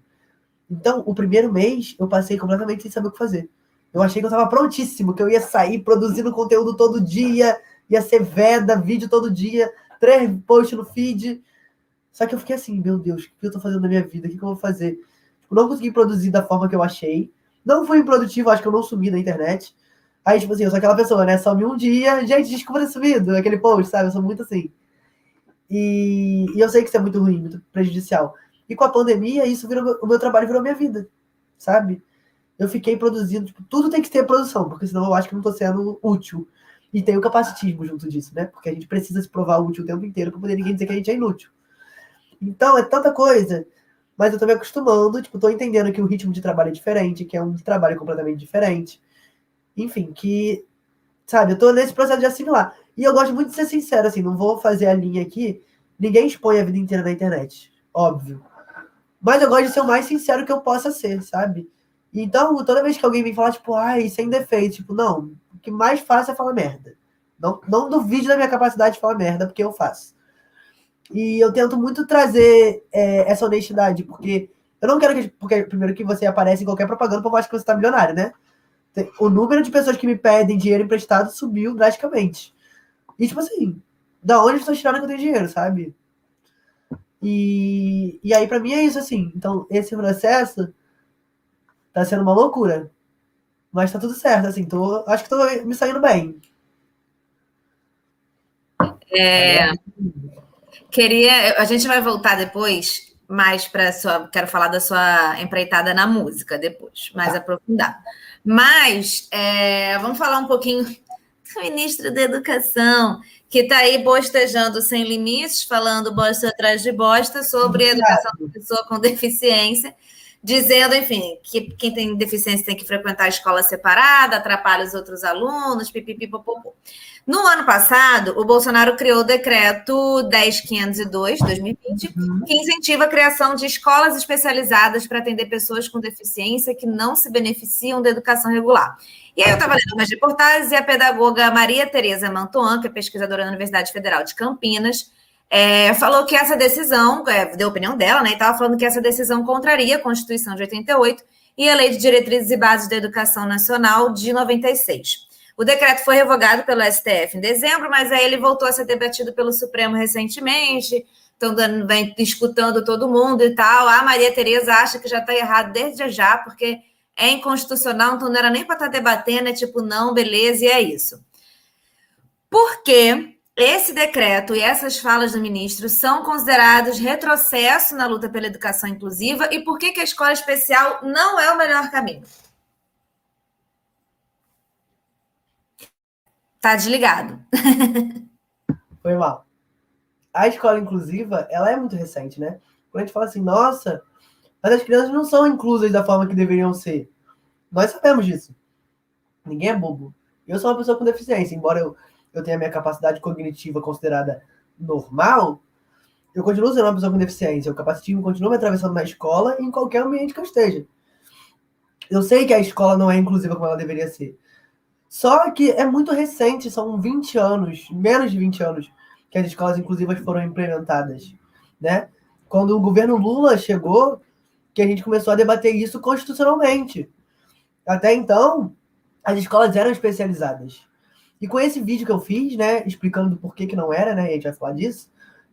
Então, o primeiro mês eu passei completamente sem saber o que fazer. Eu achei que eu estava prontíssimo, que eu ia sair produzindo conteúdo todo dia, ia ser veda, vídeo todo dia, três posts no feed. Só que eu fiquei assim, meu Deus, o que eu tô fazendo na minha vida? O que, eu vou fazer? Tipo, não consegui produzir da forma que eu achei. Não fui improdutivo, acho que eu não sumi na internet. Aí, tipo assim, eu sou aquela pessoa, né? Some um dia, gente, desculpa ter sumido, aquele post, sabe? Eu sou muito assim. E, e eu sei que isso é muito ruim, muito prejudicial. E com a pandemia, isso virou, o meu trabalho virou minha vida, sabe? Eu fiquei produzindo, tipo, tudo tem que ter produção, porque senão eu acho que não estou sendo útil. E tem o capacitismo junto disso, né? Porque a gente precisa se provar útil o tempo inteiro para poder ninguém dizer que a gente é inútil. Então, é tanta coisa, mas eu tô me acostumando, tipo, tô entendendo que o ritmo de trabalho é diferente, que é um trabalho completamente diferente. Enfim, que, sabe, eu tô nesse processo de assimilar. E eu gosto muito de ser sincero, assim, não vou fazer a linha aqui. Ninguém expõe a vida inteira na internet, óbvio. Mas eu gosto de ser o mais sincero que eu possa ser, sabe? Então, toda vez que alguém vem falar, tipo, ai, sem defeito, tipo, não, o que mais faço é falar merda. Não, não duvide da minha capacidade de falar merda, porque eu faço. E eu tento muito trazer é, essa honestidade, porque eu não quero que. Porque, primeiro, que você aparece em qualquer propaganda, por mais que você tá milionário, né? O número de pessoas que me pedem dinheiro emprestado subiu drasticamente. E, tipo assim, da onde estou tirando que eu tenho dinheiro, sabe? E, e aí, para mim, é isso, assim. Então, esse processo tá sendo uma loucura. Mas tá tudo certo, assim. Tô, acho que tô me saindo bem. É, queria. A gente vai voltar depois mais para sua. Quero falar da sua empreitada na música depois, mais tá. aprofundar. Mas é, vamos falar um pouquinho ministro da Educação que está aí bostejando sem limites, falando bosta atrás de bosta sobre a educação da pessoa com deficiência, dizendo, enfim, que quem tem deficiência tem que frequentar a escola separada, atrapalha os outros alunos, pipipipopopô. No ano passado, o Bolsonaro criou o decreto 10502, 2020, uhum. que incentiva a criação de escolas especializadas para atender pessoas com deficiência que não se beneficiam da educação regular. E aí eu estava lendo umas reportagens e a pedagoga Maria Tereza Mantuan, que é pesquisadora da Universidade Federal de Campinas, é, falou que essa decisão, é, deu a opinião dela, né? E estava falando que essa decisão contraria a Constituição de 88 e a Lei de Diretrizes e Bases da Educação Nacional de 96. O decreto foi revogado pelo STF em dezembro, mas aí ele voltou a ser debatido pelo Supremo recentemente. Estão dando, vem escutando todo mundo e tal. A Maria Tereza acha que já está errado desde já, porque é inconstitucional, então não era nem para estar tá debatendo, é tipo, não, beleza, e é isso. Por que esse decreto e essas falas do ministro são considerados retrocesso na luta pela educação inclusiva e por que, que a escola especial não é o melhor caminho? Tá desligado. Foi mal. A escola inclusiva, ela é muito recente, né? Quando a gente fala assim, nossa, mas as crianças não são inclusas da forma que deveriam ser. Nós sabemos disso. Ninguém é bobo. Eu sou uma pessoa com deficiência, embora eu, eu tenha minha capacidade cognitiva considerada normal, eu continuo sendo uma pessoa com deficiência. O capacitismo continua me atravessando na escola e em qualquer ambiente que eu esteja. Eu sei que a escola não é inclusiva como ela deveria ser. Só que é muito recente, são 20 anos, menos de 20 anos, que as escolas inclusivas foram implementadas, né? Quando o governo Lula chegou, que a gente começou a debater isso constitucionalmente. Até então, as escolas eram especializadas. E com esse vídeo que eu fiz, né, explicando por que, que não era, né, a gente vai falar disso,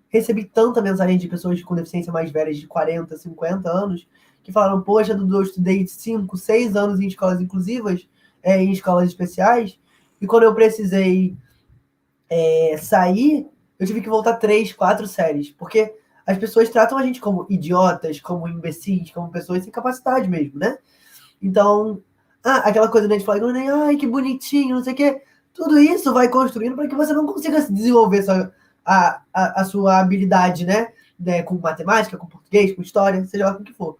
recebi tanta mensagem de pessoas com deficiência mais velhas, de 40, 50 anos, que falaram, poxa, Dudu, eu estudei 5, 6 anos em escolas inclusivas, é, em escolas especiais, e quando eu precisei é, sair, eu tive que voltar três, quatro séries, porque as pessoas tratam a gente como idiotas, como imbecis, como pessoas sem capacidade mesmo, né? Então, ah, aquela coisa de a gente fala, ai, que bonitinho, não sei o quê. Tudo isso vai construindo para que você não consiga desenvolver sua, a, a, a sua habilidade, né? né? Com matemática, com português, com história, seja lá com o que for.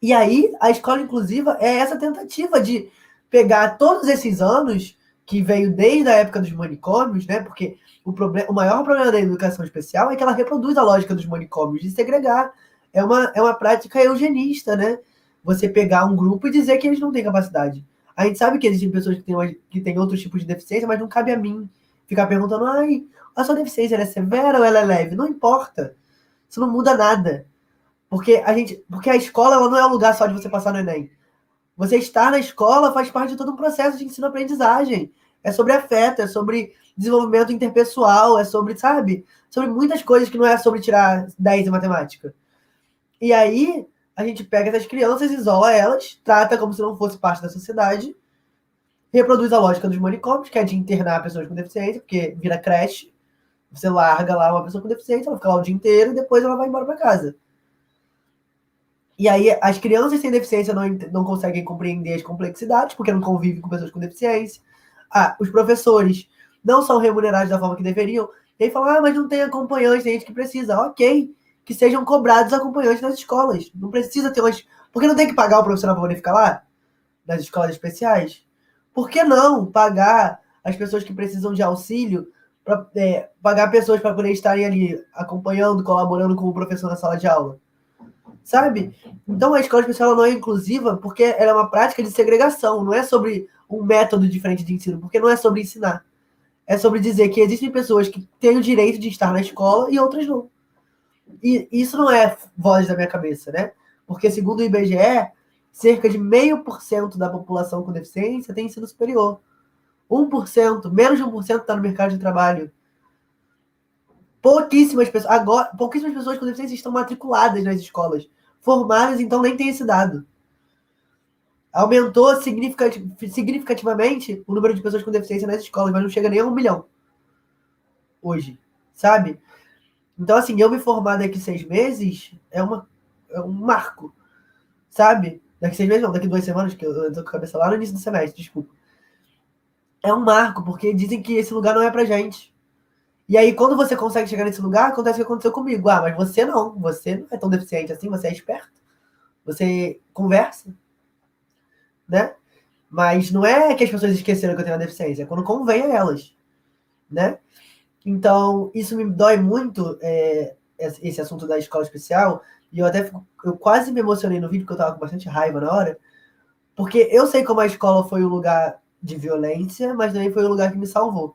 E aí, a escola inclusiva é essa tentativa de pegar todos esses anos que veio desde a época dos manicômios, né? Porque o, problema, o maior problema da educação especial é que ela reproduz a lógica dos manicômios de segregar. É uma, é uma prática eugenista, né? Você pegar um grupo e dizer que eles não têm capacidade. A gente sabe que existem pessoas que têm, que têm outros tipos de deficiência, mas não cabe a mim ficar perguntando, ai, a sua deficiência é severa ou ela é leve? Não importa. Isso não muda nada. Porque a gente, porque a escola ela não é um lugar só de você passar no Enem. Você estar na escola faz parte de todo um processo de ensino-aprendizagem. É sobre afeto, é sobre desenvolvimento interpessoal, é sobre, sabe? Sobre muitas coisas que não é sobre tirar 10 em matemática. E aí, a gente pega essas crianças, isola elas, trata como se não fosse parte da sociedade, reproduz a lógica dos manicômios, que é de internar pessoas com deficiência, porque vira creche. Você larga lá uma pessoa com deficiência, ela fica lá o dia inteiro e depois ela vai embora para casa. E aí as crianças sem deficiência não, não conseguem compreender as complexidades, porque não convivem com pessoas com deficiência. Ah, os professores não são remunerados da forma que deveriam. E aí falam, ah, mas não tem acompanhante, tem gente que precisa. Ok, que sejam cobrados acompanhantes nas escolas. Não precisa ter umas... Porque não tem que pagar o profissional para poder ficar lá? Nas escolas especiais? Por que não pagar as pessoas que precisam de auxílio, pra, é, pagar pessoas para poder estarem ali acompanhando, colaborando com o professor na sala de aula? Sabe? Então a escola especial não é inclusiva porque ela é uma prática de segregação, não é sobre um método diferente de ensino, porque não é sobre ensinar. É sobre dizer que existem pessoas que têm o direito de estar na escola e outras não. E isso não é voz da minha cabeça, né? Porque segundo o IBGE, cerca de meio por cento da população com deficiência tem ensino superior. 1%, menos de 1% está no mercado de trabalho. Pouquíssimas pessoas, agora, pouquíssimas pessoas com deficiência estão matriculadas nas escolas. Formadas, então, nem tem esse dado. Aumentou significativamente o número de pessoas com deficiência nas escolas, mas não chega nem a um milhão. Hoje, sabe? Então, assim, eu me formar daqui seis meses é, uma, é um marco, sabe? Daqui seis meses, não, daqui duas semanas, que eu tô com a cabeça lá no início do semestre, desculpa. É um marco, porque dizem que esse lugar não é pra gente. E aí, quando você consegue chegar nesse lugar, acontece o que aconteceu comigo. Ah, mas você não. Você não é tão deficiente assim, você é esperto. Você conversa. Né? Mas não é que as pessoas esqueceram que eu tenho uma deficiência, é quando convém a elas. Né? Então, isso me dói muito, é, esse assunto da escola especial. E eu até eu quase me emocionei no vídeo, porque eu tava com bastante raiva na hora. Porque eu sei como a escola foi um lugar de violência, mas também foi um lugar que me salvou.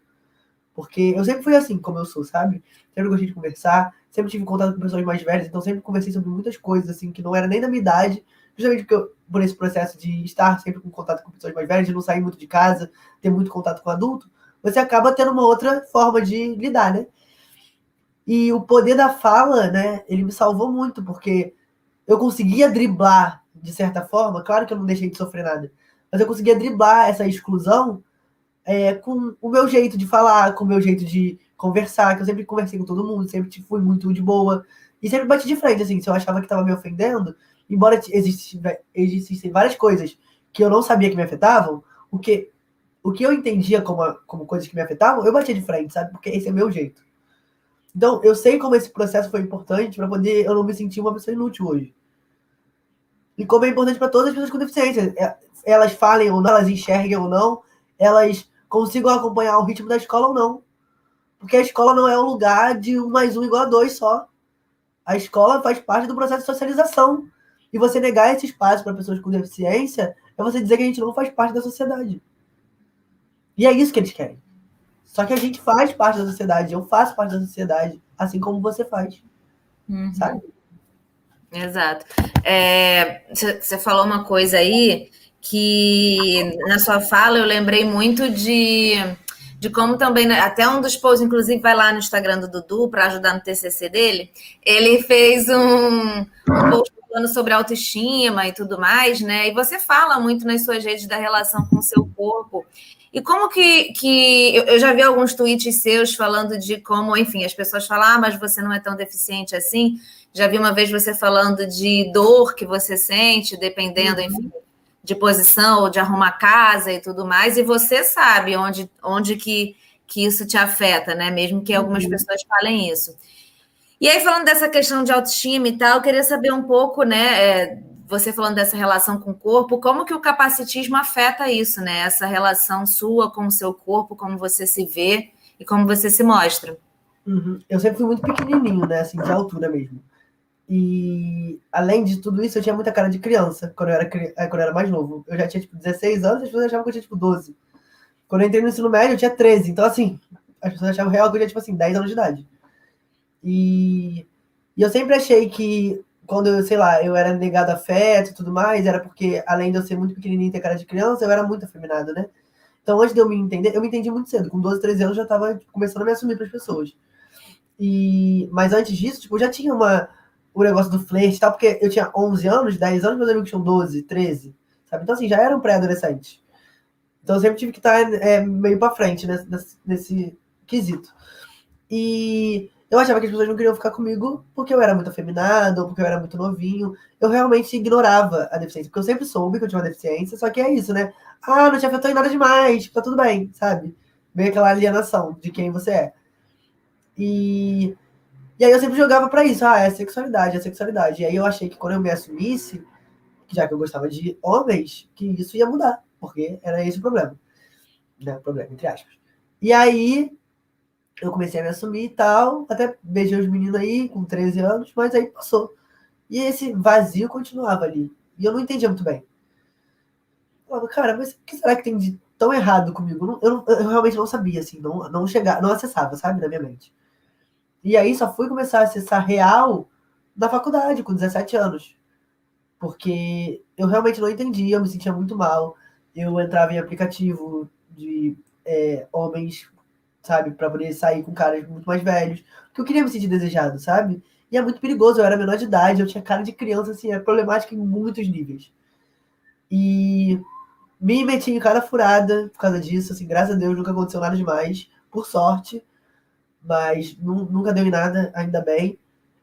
Porque eu sempre fui assim, como eu sou, sabe? Sempre gostei de conversar, sempre tive contato com pessoas mais velhas, então sempre conversei sobre muitas coisas, assim, que não era nem da minha idade, justamente porque eu, por esse processo de estar sempre com contato com pessoas mais velhas, de não sair muito de casa, ter muito contato com adulto, você acaba tendo uma outra forma de lidar, né? E o poder da fala, né, ele me salvou muito, porque eu conseguia driblar, de certa forma, claro que eu não deixei de sofrer nada, mas eu conseguia driblar essa exclusão é, com o meu jeito de falar, com o meu jeito de conversar, que eu sempre conversei com todo mundo, sempre fui muito de boa. E sempre bati de frente, assim, se eu achava que estava me ofendendo, embora existissem várias coisas que eu não sabia que me afetavam, o que, o que eu entendia como, como coisas que me afetavam, eu batia de frente, sabe? Porque esse é meu jeito. Então, eu sei como esse processo foi importante para poder eu não me sentir uma pessoa inútil hoje. E como é importante para todas as pessoas com deficiência. É, elas falem ou não, elas enxerguem ou não, elas consigam acompanhar o ritmo da escola ou não. Porque a escola não é um lugar de um mais um igual a dois só. A escola faz parte do processo de socialização. E você negar esse espaço para pessoas com deficiência é você dizer que a gente não faz parte da sociedade. E é isso que eles querem. Só que a gente faz parte da sociedade. Eu faço parte da sociedade, assim como você faz. Uhum. Sabe? Exato. Você é, falou uma coisa aí que na sua fala eu lembrei muito de, de como também, né, até um dos posts, inclusive, vai lá no Instagram do Dudu para ajudar no TCC dele. Ele fez um, um post falando sobre autoestima e tudo mais, né? E você fala muito nas suas redes da relação com o seu corpo. E como que, que eu já vi alguns tweets seus falando de como, enfim, as pessoas falam, ah, mas você não é tão deficiente assim. Já vi uma vez você falando de dor que você sente, dependendo, uhum. enfim, de posição ou de arrumar casa e tudo mais, e você sabe onde, onde que, que isso te afeta, né? Mesmo que algumas uhum. pessoas falem isso. E aí, falando dessa questão de autoestima e tal, eu queria saber um pouco, né, é, você falando dessa relação com o corpo, como que o capacitismo afeta isso, né? Essa relação sua com o seu corpo, como você se vê e como você se mostra. Uhum. Eu sempre fui muito pequenininho, né? Assim, de altura mesmo. E além de tudo isso, eu tinha muita cara de criança quando eu era, quando eu era mais novo. Eu já tinha, tipo, 16 anos, as pessoas achavam que eu tinha, tipo, 12. Quando eu entrei no ensino médio, eu tinha 13. Então, assim, as pessoas achavam real que eu tinha, tipo assim, 10 anos de idade. E, e eu sempre achei que quando eu, sei lá, eu era negado afeto e tudo mais, era porque, além de eu ser muito pequenininho e ter cara de criança, eu era muito afeminado, né? Então, antes de eu me entender, eu me entendi muito cedo. Com 12, 13 anos, eu já tava começando a me assumir para as pessoas. E, mas antes disso, tipo, eu já tinha uma, o negócio do flerte e tal, porque eu tinha 11 anos, 10 anos, meus amigos tinham 12, 13, sabe? Então, assim, já eram pré-adolescentes. Então, eu sempre tive que estar é, meio para frente nesse, nesse, nesse quesito. E eu achava que as pessoas não queriam ficar comigo porque eu era muito afeminado, ou porque eu era muito novinho. Eu realmente ignorava a deficiência, porque eu sempre soube que eu tinha uma deficiência, só que é isso, né? Ah, não te afetou em nada demais, tá tudo bem, sabe? Vem aquela alienação de quem você é. E, e aí eu sempre jogava para isso, ah, é sexualidade, é sexualidade. E aí eu achei que quando eu me assumisse, já que eu gostava de homens, que isso ia mudar, porque era esse o problema. Né? O problema, entre aspas. E aí eu comecei a me assumir e tal, até beijei os meninos aí com 13 anos, mas aí passou. E esse vazio continuava ali. E eu não entendia muito bem. Eu falava, cara, mas o que será que tem de tão errado comigo? Eu, eu, eu realmente não sabia, assim, não, não chegava, não acessava, sabe, na minha mente. E aí só fui começar a acessar real na faculdade, com 17 anos. Porque eu realmente não entendia, eu me sentia muito mal. Eu entrava em aplicativo de é, homens sabe? Pra poder sair com caras muito mais velhos. Porque eu queria me sentir desejado, sabe? E é muito perigoso, eu era menor de idade, eu tinha cara de criança, assim, é problemático em muitos níveis. E me meti em cada furada por causa disso, assim, graças a Deus nunca aconteceu nada demais, por sorte, mas nunca deu em nada, ainda bem.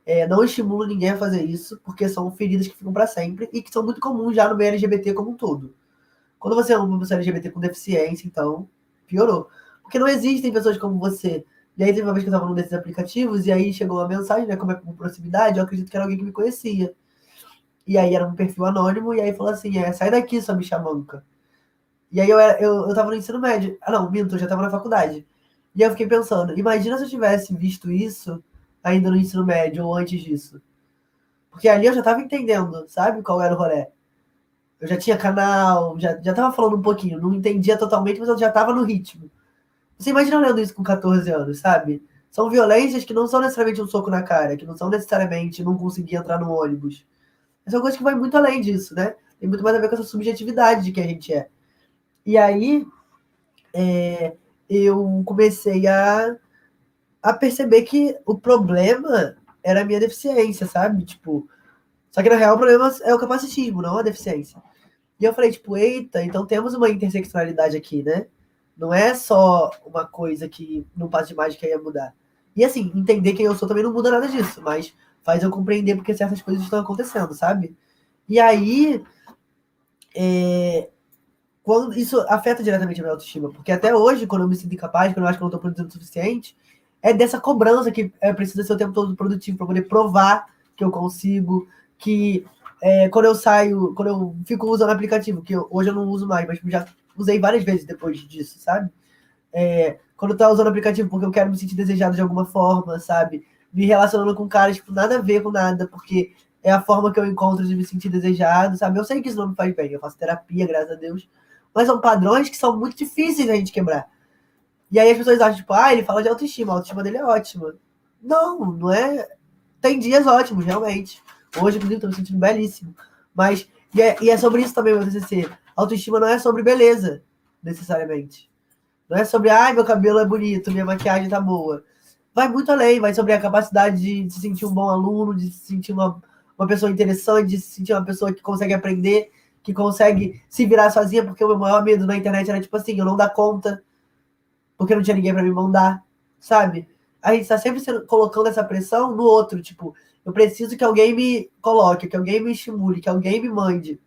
É, não estimulo ninguém a fazer isso, porque são feridas que ficam para sempre e que são muito comuns já no meio LGBT como um todo. Quando você é uma pessoa LGBT com deficiência, então, piorou. Porque não existem pessoas como você. E aí teve uma vez que eu estava num desses aplicativos, e aí chegou uma mensagem, né? Como é por proximidade, eu acredito que era alguém que me conhecia. E aí era um perfil anônimo, e aí falou assim: é, sai daqui, sua bicha manca. E aí eu, era, eu, eu tava no ensino médio. Ah, não, minto, eu já tava na faculdade. E eu fiquei pensando, imagina se eu tivesse visto isso ainda no ensino médio ou antes disso. Porque ali eu já tava entendendo, sabe, qual era o rolê. Eu já tinha canal, já, já tava falando um pouquinho, não entendia totalmente, mas eu já tava no ritmo. Você imagina lendo isso com 14 anos, sabe? São violências que não são necessariamente um soco na cara, que não são necessariamente não conseguir entrar no ônibus. Essa é uma coisa que vai muito além disso, né? Tem muito mais a ver com essa subjetividade de quem a gente é. E aí, é, eu comecei a, a perceber que o problema era a minha deficiência, sabe? Tipo, só que na real o problema é o capacitismo, não a deficiência. E eu falei, tipo, eita, então temos uma interseccionalidade aqui, né? Não é só uma coisa que no passo de mágica ia mudar. E assim, entender quem eu sou também não muda nada disso, mas faz eu compreender porque certas coisas estão acontecendo, sabe? E aí, é, quando isso afeta diretamente a minha autoestima, porque até hoje, quando eu me sinto incapaz, quando eu acho que eu não estou produzindo o suficiente, é dessa cobrança que é preciso ser o tempo todo produtivo para poder provar que eu consigo, que é, quando eu saio, quando eu fico usando aplicativo, que eu, hoje eu não uso mais, mas já usei várias vezes depois disso, sabe? É, quando eu tava usando aplicativo porque eu quero me sentir desejado de alguma forma, sabe? Me relacionando com caras, tipo, nada a ver com nada, porque é a forma que eu encontro de me sentir desejado, sabe? Eu sei que isso não me faz bem, eu faço terapia, graças a Deus, mas são padrões que são muito difíceis da gente quebrar. E aí as pessoas acham, tipo, ah, ele fala de autoestima, a autoestima dele é ótima. Não, não é. Tem dias ótimos, realmente. Hoje, inclusive, tô me sentindo belíssimo. Mas, e é, e é sobre isso também, meu TCC. Autoestima não é sobre beleza, necessariamente. Não é sobre, ai, meu cabelo é bonito, minha maquiagem tá boa. Vai muito além, vai sobre a capacidade de se sentir um bom aluno, de se sentir uma, uma pessoa interessante, de se sentir uma pessoa que consegue aprender, que consegue se virar sozinha, porque o meu maior medo na internet era tipo assim, eu não dar conta, porque não tinha ninguém para me mandar, sabe? A gente tá sempre colocando essa pressão no outro, tipo, eu preciso que alguém me coloque, que alguém me estimule, que alguém me mande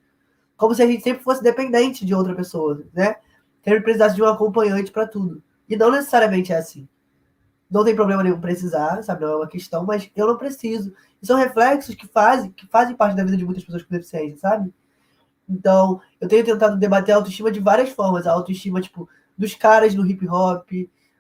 como se a gente sempre fosse dependente de outra pessoa, né? Sempre precisasse de um acompanhante para tudo. E não necessariamente é assim. não tem problema nenhum precisar, sabe? Não é uma questão, mas eu não preciso. E são reflexos que fazem, que fazem parte da vida de muitas pessoas com deficiência, sabe? Então, eu tenho tentado debater a autoestima de várias formas. A autoestima, tipo, dos caras no hip hop,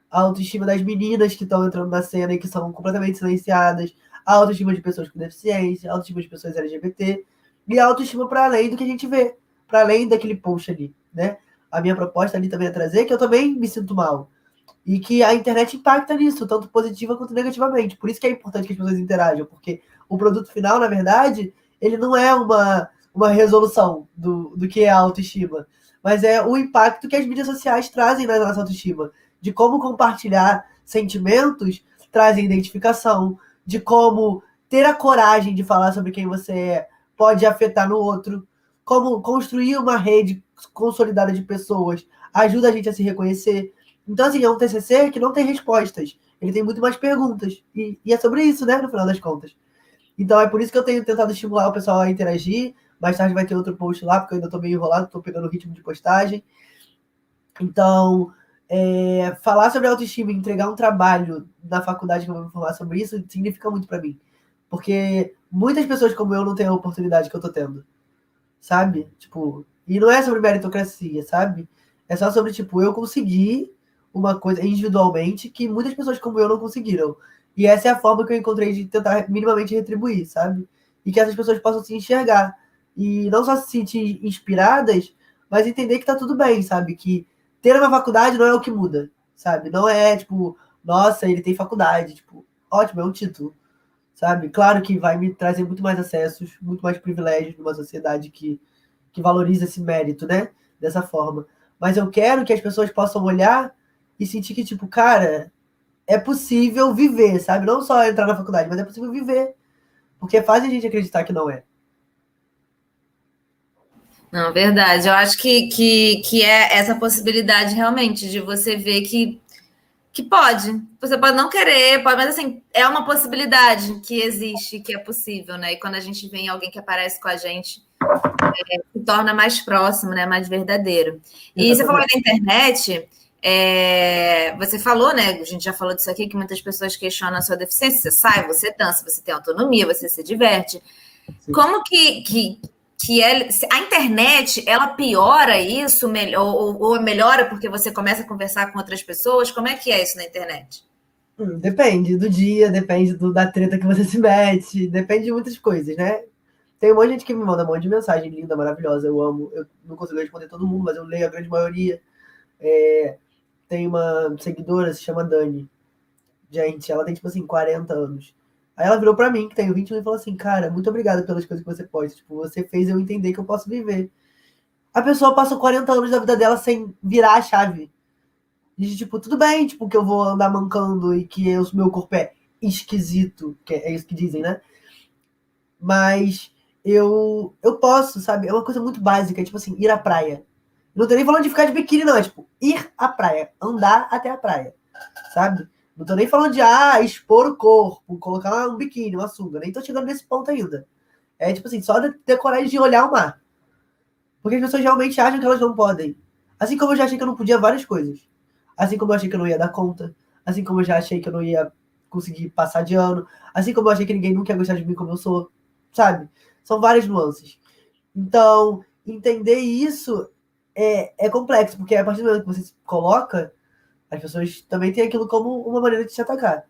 a autoestima das meninas que estão entrando na cena e que são completamente silenciadas, a autoestima de pessoas com deficiência, a autoestima de pessoas LGBT, e a autoestima para além do que a gente vê, para além daquele post ali, né? A minha proposta ali também é trazer que eu também me sinto mal. E que a internet impacta nisso, tanto positiva quanto negativamente. Por isso que é importante que as pessoas interajam, porque o produto final, na verdade, ele não é uma, uma resolução do, do que é a autoestima, mas é o impacto que as mídias sociais trazem na nossa autoestima, de como compartilhar sentimentos trazem identificação, de como ter a coragem de falar sobre quem você é pode afetar no outro, como construir uma rede consolidada de pessoas ajuda a gente a se reconhecer. Então, assim, é um TCC que não tem respostas. Ele tem muito mais perguntas. E, e, é sobre isso, né, no final das contas. Então, é por isso que eu tenho tentado estimular o pessoal a interagir. Mais tarde vai ter outro post lá, porque eu ainda estou meio enrolado, estou pegando o ritmo de postagem. Então, é, falar sobre autoestima entregar um trabalho na faculdade que eu vou falar sobre isso significa muito para mim. Porque muitas pessoas como eu não têm a oportunidade que eu estou tendo. Sabe? Tipo, e não é sobre meritocracia, sabe? É só sobre, tipo, eu conseguir uma coisa individualmente que muitas pessoas como eu não conseguiram. E essa é a forma que eu encontrei de tentar minimamente retribuir, sabe? E que essas pessoas possam se enxergar. E não só se sentir inspiradas, mas entender que tá tudo bem, sabe? Que ter uma faculdade não é o que muda, sabe? Não é, tipo, nossa, ele tem faculdade. Tipo, ótimo, é um título, sabe? Claro que vai me trazer muito mais acessos, muito mais privilégios numa sociedade que que valoriza esse mérito, né? Dessa forma. Mas eu quero que as pessoas possam olhar e sentir que, tipo, cara, é possível viver, sabe? Não só entrar na faculdade, mas é possível viver. Porque faz a gente acreditar que não é. Não, verdade. Eu acho que, que, que é essa possibilidade realmente de você ver que, que pode. Você pode não querer, pode, mas assim, é uma possibilidade que existe, que é possível, né? E quando a gente vê alguém que aparece com a gente é, se torna mais próximo, né, mais verdadeiro. E você falou da internet, é, você falou, né? A gente já falou disso aqui, que muitas pessoas questionam a sua deficiência. Você sai, você dança, você tem autonomia, você se diverte. Sim. Como que, que, que é, a internet ela piora isso, ou, ou melhora porque você começa a conversar com outras pessoas? Como é que é isso na internet? Hum, depende do dia, depende do, da treta que você se mete, depende de muitas coisas, né? Tem um monte de gente que me manda um monte de mensagem linda, maravilhosa. Eu amo. Eu não consigo responder todo mundo, mas eu leio a grande maioria. É, tem uma seguidora, se chama Dani. Gente, ela tem, tipo assim, 40 anos. Aí ela virou pra mim, que tenho 21, e falou assim: Cara, muito obrigado pelas coisas que você pode. Tipo, você fez eu entender que eu posso viver. A pessoa passou 40 anos da vida dela sem virar a chave. E, tipo, tudo bem, tipo, que eu vou andar mancando e que o meu corpo é esquisito, que é isso que dizem, né? Mas eu, eu posso, sabe? É uma coisa muito básica, tipo assim, ir à praia. Não tô nem falando de ficar de biquíni, não. É tipo, ir à praia. Andar até a praia. Sabe? Não tô nem falando de, ah, expor o corpo, colocar um biquíni, uma sunga. Nem tô chegando nesse ponto ainda. É tipo assim, só ter coragem de olhar o mar. Porque as pessoas realmente acham que elas não podem. Assim como eu já achei que eu não podia várias coisas. Assim como eu achei que eu não ia dar conta. Assim como eu já achei que eu não ia conseguir passar de ano. Assim como eu achei que ninguém nunca ia gostar de mim como eu sou. Sabe? São várias nuances. Então, entender isso é, é complexo, porque a partir do momento que você se coloca, as pessoas também têm aquilo como uma maneira de se atacar.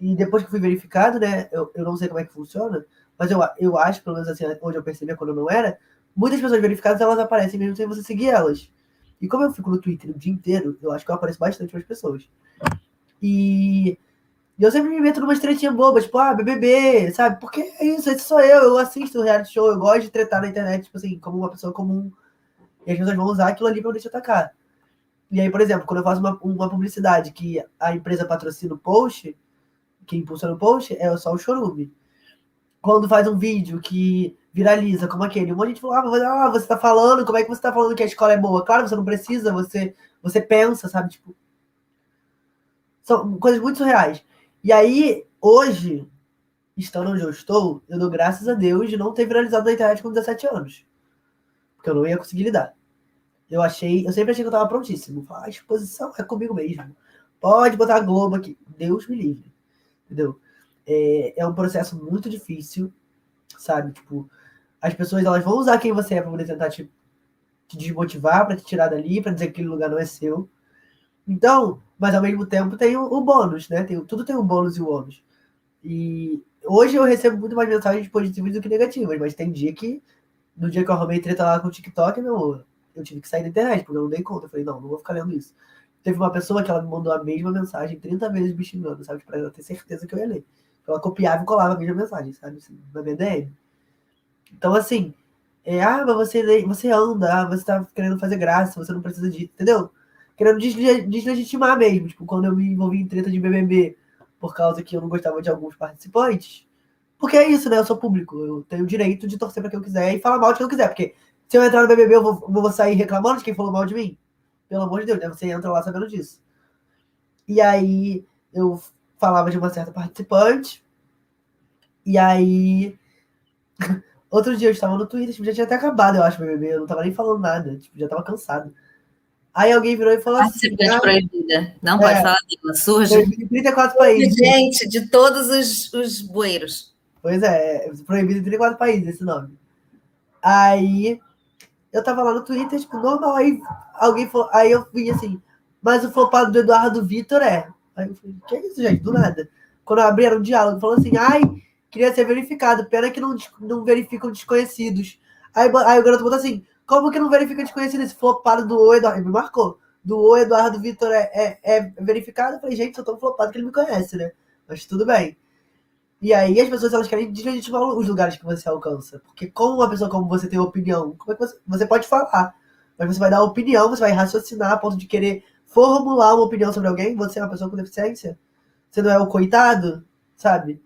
E depois que fui verificado, né, eu, eu não sei como é que funciona, mas eu, eu acho, pelo menos assim, onde eu percebi quando eu não era, muitas pessoas verificadas, elas aparecem mesmo sem você seguir elas. E como eu fico no Twitter o dia inteiro, eu acho que eu apareço bastante para as pessoas. E e eu sempre me meto numa tretinha boba, tipo, ah, BBB, sabe? Porque é isso, esse sou eu, eu assisto reality show, eu gosto de tretar na internet, tipo assim, como uma pessoa comum. E as pessoas vão usar aquilo ali pra eu deixar atacar. E aí, por exemplo, quando eu faço uma, uma publicidade que a empresa patrocina o post, que impulsiona o post, é só o chorume. Quando faz um vídeo que viraliza, como aquele, um monte de gente fala, ah, ah, você tá falando, como é que você tá falando que a escola é boa? Claro, você não precisa, você, você pensa, sabe? Tipo, são coisas muito surreais. E aí, hoje, estando onde eu estou, eu dou graças a Deus de não ter viralizado na internet com 17 anos. Porque eu não ia conseguir lidar. Eu achei, eu sempre achei que eu estava prontíssimo. a exposição é comigo mesmo. Pode botar a Globo aqui. Deus me livre. Entendeu? É, é um processo muito difícil, sabe? Tipo, as pessoas elas vão usar quem você é para poder tentar te, te desmotivar, para te tirar dali, para dizer que aquele lugar não é seu. Então, mas ao mesmo tempo tem o, o bônus, né? Tem, tudo tem o bônus e o ônus. E hoje eu recebo muito mais mensagens positivas do que negativas, mas tem dia que, no dia que eu arrumei treta lá com o TikTok, meu, eu tive que sair da internet, porque eu não dei conta. Eu falei, não, não vou ficar lendo isso. Teve uma pessoa que ela me mandou a mesma mensagem 30 vezes me xingando, sabe? Pra ela ter certeza que eu ia ler. Ela copiava e colava a mesma mensagem, sabe? Assim, na minha DM. Então, assim, é, ah, mas você, você anda, ah, você tá querendo fazer graça, você não precisa de. Entendeu? Querendo deslegitimar mesmo. Tipo, quando eu me envolvi em treta de BBB por causa que eu não gostava de alguns participantes. Porque é isso, né? Eu sou público. Eu tenho o direito de torcer para quem eu quiser e falar mal de quem eu quiser. Porque se eu entrar no BBB, eu vou, vou sair reclamando de quem falou mal de mim. Pelo amor de Deus, né? Você entra lá sabendo disso. E aí eu falava de uma certa participante. E aí. Outro dia eu estava no Twitter, tipo, já tinha até acabado, eu acho, o BBB. Eu não tava nem falando nada, tipo, já tava cansado. Aí alguém virou e falou assim. Participante ah, proibida. Não pode é, falar dela, surge. Proibido em 34 países. Gente, de todos os, os bueiros. Pois é, é, proibido em 34 países esse nome. Aí eu tava lá no Twitter, tipo, normal, aí alguém falou, aí eu vi assim, mas o flopado do Eduardo Vitor é. Aí eu falei, que é isso, gente? Do nada. Quando eu abri era um diálogo, falou assim, ai, queria ser verificado, pena que não, não verificam desconhecidos. Aí, aí o garoto botou assim, como que não verifica desconhecido? Esse flopado do O Eduardo, me marcou. Do O Eduardo Vitor é, é, é, verificado? Eu falei, gente, eu tô flopado que ele me conhece, né? Mas tudo bem. E aí as pessoas elas querem deslegitimar os lugares que você alcança. Porque como uma pessoa como você tem opinião, como é que você, você pode falar, mas você vai dar opinião, você vai raciocinar a ponto de querer formular uma opinião sobre alguém, você é uma pessoa com deficiência? Você não é o coitado, sabe?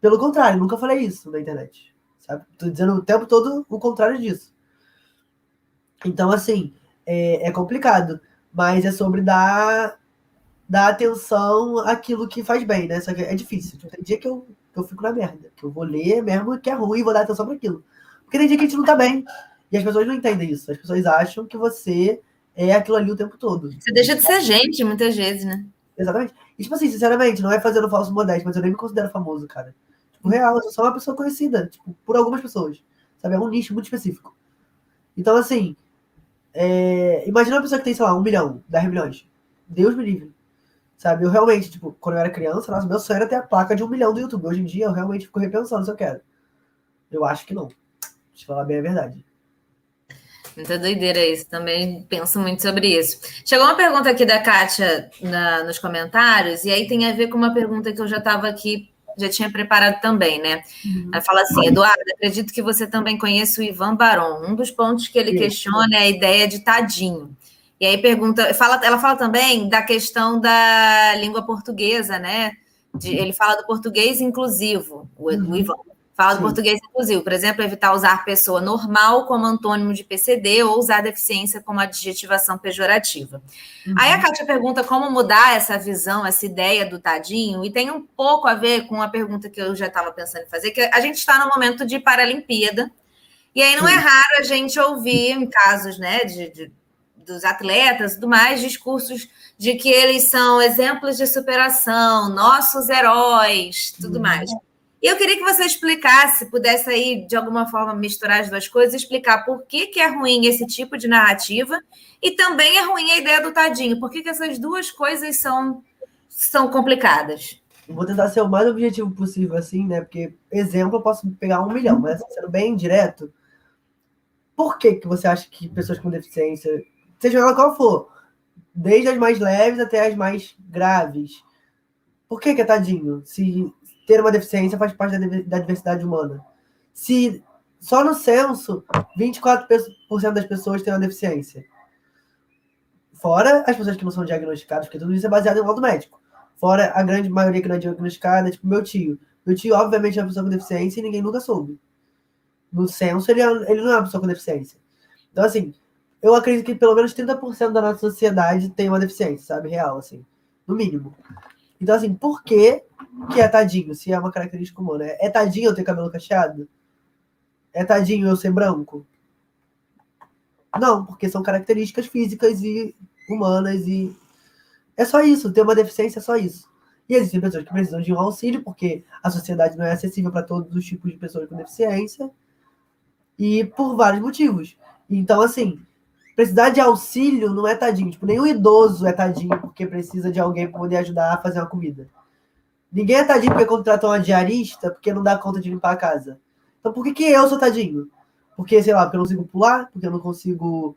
Pelo contrário, nunca falei isso na internet. Sabe? Tô dizendo o tempo todo o contrário disso. Então, assim, é, é complicado. Mas é sobre dar dar atenção àquilo que faz bem, né? Só que é difícil. Tem dia que eu, que eu fico na merda, que eu vou ler mesmo que é ruim e vou dar atenção para aquilo. Porque tem dia que a gente não tá bem. E as pessoas não entendem isso. As pessoas acham que você é aquilo ali o tempo todo. Você deixa de ser gente muitas vezes, né? Exatamente. E, tipo assim, sinceramente, não é fazendo falso modesto, mas eu nem me considero famoso, cara. Tipo, real, eu sou só uma pessoa conhecida, tipo, por algumas pessoas. Sabe? É um nicho muito específico. Então, assim, é... imagina uma pessoa que tem, sei lá, um milhão, dez milhões. Deus me livre. Sabe, eu realmente, tipo, quando eu era criança, nossa, meu sonho era ter a placa de um milhão do YouTube. Hoje em dia, eu realmente fico repensando se eu quero. Eu acho que não. Deixa eu falar bem a verdade. Muita doideira isso, também penso muito sobre isso. Chegou uma pergunta aqui da Kátia na, nos comentários, e aí tem a ver com uma pergunta que eu já estava aqui, já tinha preparado também, né? Uhum. Ela fala assim: Eduardo, acredito que você também conheça o Ivan Baron. Um dos pontos que ele questiona é a ideia de tadinho. E aí pergunta, fala, ela fala também da questão da língua portuguesa, né? De, ele fala do português inclusivo, o, uhum. o Ivan. Fala do Sim. português inclusivo, por exemplo, evitar usar pessoa normal como antônimo de PCD ou usar deficiência como adjetivação pejorativa. Uhum. Aí a Kátia pergunta como mudar essa visão, essa ideia do tadinho, e tem um pouco a ver com a pergunta que eu já estava pensando em fazer, que a gente está no momento de Paralimpíada, e aí não é Sim. é raro a gente ouvir em casos né, de, de dos atletas e tudo mais, discursos de que eles são exemplos de superação, nossos heróis, tudo uhum. mais. E eu queria que você explicasse, pudesse aí de alguma forma misturar as duas coisas, explicar por que, que é ruim esse tipo de narrativa e também é ruim a ideia do tadinho, por que, que essas duas coisas são, são complicadas. Vou tentar ser o mais objetivo possível, assim, né? Porque, exemplo, eu posso pegar um milhão, mas sendo bem direto, por que, que você acha que pessoas com deficiência seja ela qual for, desde as mais leves até as mais graves. Por que, que é tadinho? Se ter uma deficiência faz parte da, diversidade humana. Se só no censo 24% das pessoas têm uma deficiência. Fora as pessoas que não são diagnosticadas, porque tudo isso é baseado em laudo médico. Fora a grande maioria que não é diagnosticada, tipo meu tio. Meu tio, obviamente, é uma pessoa com deficiência e ninguém nunca soube. No censo, ele, é, ele não é uma pessoa com deficiência. Então, assim, eu acredito que pelo menos 30% da nossa sociedade tem uma deficiência, sabe? Real, assim. No mínimo. Então, assim, por que, que é tadinho, se é uma característica humana? É tadinho eu ter cabelo cacheado? É tadinho eu ser branco? Não, porque são características físicas e humanas e É só isso, ter uma deficiência é só isso. E existem pessoas que precisam de um auxílio, porque a sociedade não é acessível para todos os tipos de pessoas com deficiência, e por vários motivos. Então, assim, precisar de auxílio não é tadinho. Tipo, nenhum idoso é tadinho porque precisa de alguém para poder ajudar a fazer uma comida. Ninguém é tadinho porque contratou uma diarista porque não dá conta de limpar a casa. Então, por que, que eu sou tadinho? Porque, sei lá, porque eu não consigo pular, porque eu não consigo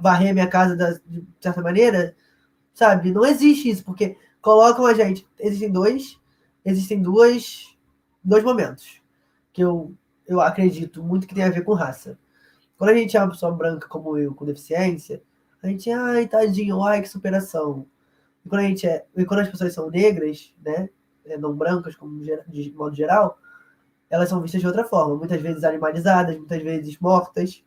varrer minha casa da, de certa maneira, sabe? Não existe isso, porque colocam a gente. Existem dois, existem duas, dois momentos que eu, eu acredito muito que tem a ver com raça. Quando a gente é uma pessoa branca como eu, com deficiência, a gente, ai, tadinho, ai, que superação. E quando, a gente é, e quando as pessoas são negras, né, é, não brancas, como de modo geral, elas são vistas de outra forma, muitas vezes animalizadas, muitas vezes mortas,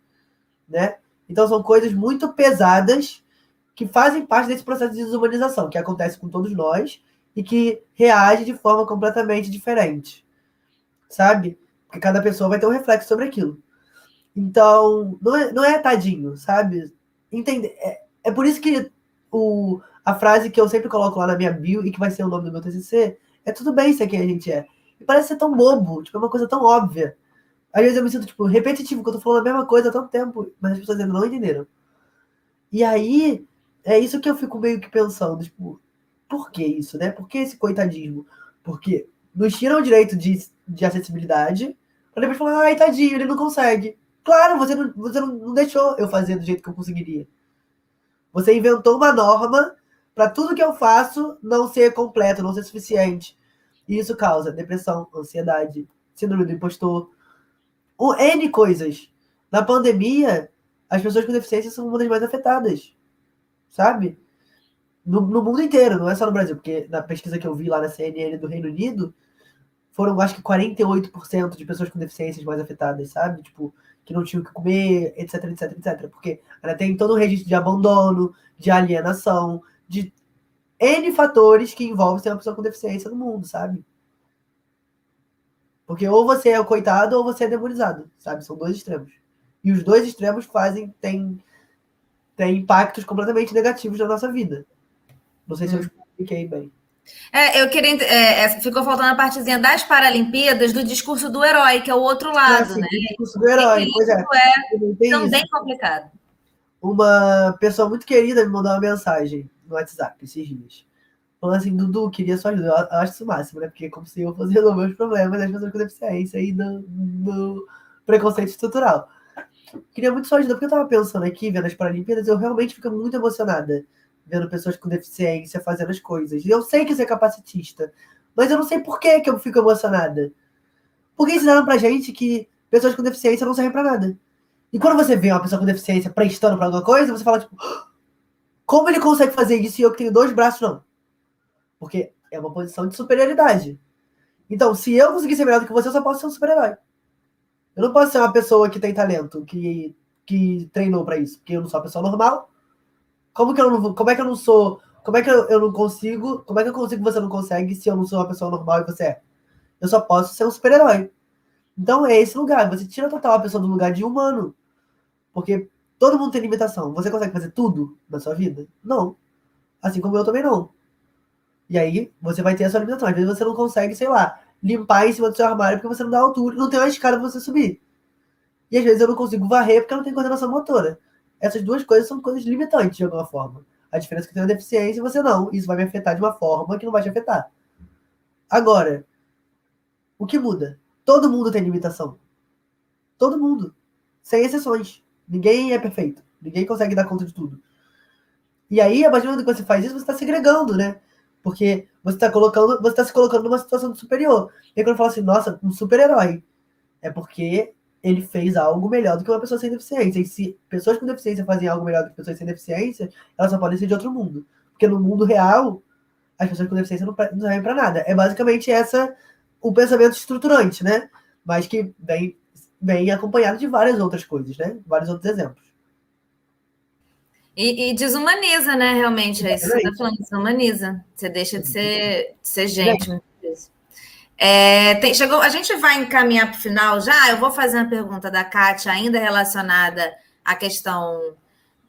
né? Então são coisas muito pesadas que fazem parte desse processo de desumanização que acontece com todos nós e que reage de forma completamente diferente, sabe? Porque cada pessoa vai ter um reflexo sobre aquilo. Então, não é, não é tadinho, sabe? Entende? É, é por isso que o, a frase que eu sempre coloco lá na minha bio e que vai ser o nome do meu TCC é tudo bem ser quem a gente é. E parece ser tão bobo, tipo, é uma coisa tão óbvia. Às vezes eu me sinto, tipo, repetitivo, que eu tô falando a mesma coisa há tanto tempo, mas as pessoas ainda não entenderam. E aí, é isso que eu fico meio que pensando, tipo, por que isso, né? Por que esse coitadismo? Porque nos tiram o direito de, de acessibilidade, pra depois falar, ai, tadinho, ele não consegue. Claro, você não, você não deixou eu fazer do jeito que eu conseguiria. Você inventou uma norma para tudo que eu faço não ser completo, não ser suficiente. E isso causa depressão, ansiedade, síndrome do impostor, o N coisas. Na pandemia, as pessoas com deficiência são uma das mais afetadas, sabe? No, no, mundo inteiro, não é só no Brasil, porque na pesquisa que eu vi lá na CNN do Reino Unido, foram acho que 48% de pessoas com deficiências mais afetadas, sabe? Tipo, que não tinham o que comer, etc, etc, etc. Porque ela tem todo um registro de abandono, de alienação, de N fatores que envolvem ser uma pessoa com deficiência no mundo, sabe? Porque ou você é o coitado ou você é demonizado, sabe? São dois extremos. E os dois extremos fazem, tem, tem impactos completamente negativos na nossa vida. Não sei se eu hum. expliquei bem. É, eu queria. É, é, ficou faltando a partezinha das Paralimpíadas do discurso do herói, que é o outro lado, é né? O discurso do herói, pois é. é também isso. complicado. Uma pessoa muito querida me mandou uma mensagem no WhatsApp esses dias. Falando assim, Dudu, queria sua ajuda. Eu acho isso o máximo, né? Porque é como se eu fosse resolver os problemas das pessoas com deficiência e do, do preconceito estrutural. Queria muito sua ajuda, porque eu tava pensando aqui, vendo as Paralimpíadas, eu realmente fico muito emocionada vendo pessoas com deficiência fazendo as coisas. E eu sei que isso é capacitista, mas eu não sei por que, que eu fico emocionada. Porque ensinaram pra gente que pessoas com deficiência não servem pra nada. E quando você vê uma pessoa com deficiência prestando pra alguma coisa, você fala, tipo, ah, como ele consegue fazer isso e eu que tenho dois braços, não? Porque é uma posição de superioridade. Então, se eu conseguir ser melhor do que você, eu só posso ser um super-herói. Eu não posso ser uma pessoa que tem talento, que, que treinou para isso, porque eu não sou uma pessoa normal, como que eu não como é que eu não sou, como é que eu, eu não consigo, como é que eu consigo você não consegue se eu não sou uma pessoa normal e você é? Eu só posso ser um super-herói. Então é esse lugar, você tira total a pessoa do lugar de humano. Porque todo mundo tem limitação. Você consegue fazer tudo na sua vida? Não. Assim como eu também não. E aí você vai ter a sua limitação. Às vezes você não consegue, sei lá, limpar em cima do seu armário porque você não dá altura, não tem uma escada para você subir. E às vezes eu não consigo varrer porque eu não tenho coordenação motora. Essas duas coisas são coisas limitantes de alguma forma. A diferença é que eu tenho deficiência e você não. Isso vai me afetar de uma forma que não vai te afetar. Agora, o que muda? Todo mundo tem limitação. Todo mundo. Sem exceções. Ninguém é perfeito. Ninguém consegue dar conta de tudo. E aí, a partir do que você faz isso, você está segregando, né? Porque você está colocando, você está se colocando numa situação de superior. E aí, quando fala assim, nossa, um super-herói, é porque ele fez algo melhor do que uma pessoa sem deficiência. E se pessoas com deficiência fazem algo melhor do que pessoas sem deficiência, elas só podem ser de outro mundo. Porque no mundo real, as pessoas com deficiência não, não servem para nada. É basicamente essa o pensamento estruturante, né? Mas que vem, vem acompanhado de várias outras coisas, né? Vários outros exemplos. E, e desumaniza, né? Realmente, é isso que você está falando, desumaniza. Você deixa de ser, de ser gente. É. É, tem, chegou, a gente vai encaminhar para o final já. Eu vou fazer uma pergunta da Kátia, ainda relacionada à questão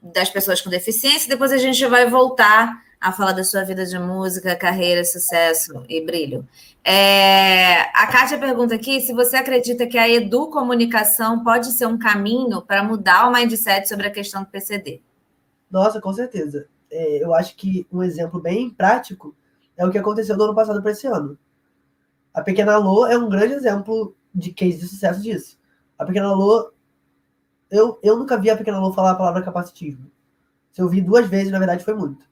das pessoas com deficiência, depois a gente vai voltar a falar da sua vida de música, carreira, sucesso e brilho. É, a Kátia pergunta aqui se você acredita que a educomunicação pode ser um caminho para mudar o mindset sobre a questão do PCD. Nossa, com certeza. É, eu acho que um exemplo bem prático é o que aconteceu no ano passado para esse ano. A Pequena Lô é um grande exemplo de case de sucesso disso. A Pequena Lô, eu, eu nunca vi a Pequena Lô falar a palavra capacitismo. Se eu vi duas vezes, na verdade, foi muito.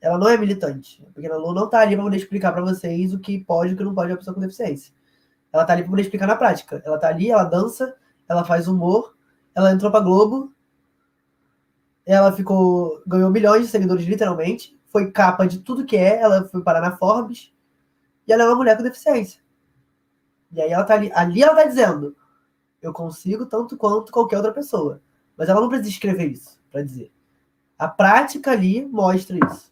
Ela não é militante. A Pequena Lô não está ali para poder explicar para vocês o que pode e o que não pode uma pessoa com deficiência. Ela está ali para poder explicar na prática. Ela está ali, ela dança, ela faz humor, ela entrou para Globo, ela ficou ganhou milhões de seguidores literalmente, foi capa de tudo que é, ela foi parar na Forbes e ela é uma mulher com deficiência. E aí ela tá ali, ali ela tá dizendo, eu consigo tanto quanto qualquer outra pessoa, mas ela não precisa escrever isso para dizer. A prática ali mostra isso.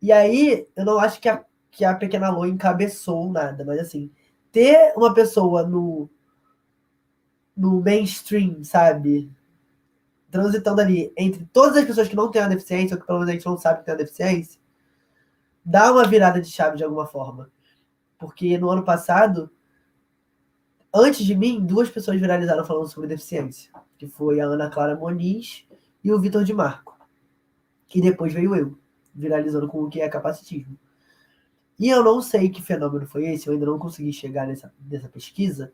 E aí, eu não acho que a, que a Pequena Lô encabeçou nada, mas assim, ter uma pessoa no, no mainstream, sabe? Transitando ali entre todas as pessoas que não têm a deficiência, ou que pelo menos a gente não sabe que tem a deficiência, dá uma virada de chave de alguma forma. Porque no ano passado, antes de mim, duas pessoas viralizaram falando sobre deficiência. Que foi a Ana Clara Moniz e o Vitor de Marco. E depois veio eu viralizando com o que é capacitismo. E eu não sei que fenômeno foi esse, eu ainda não consegui chegar nessa, nessa pesquisa,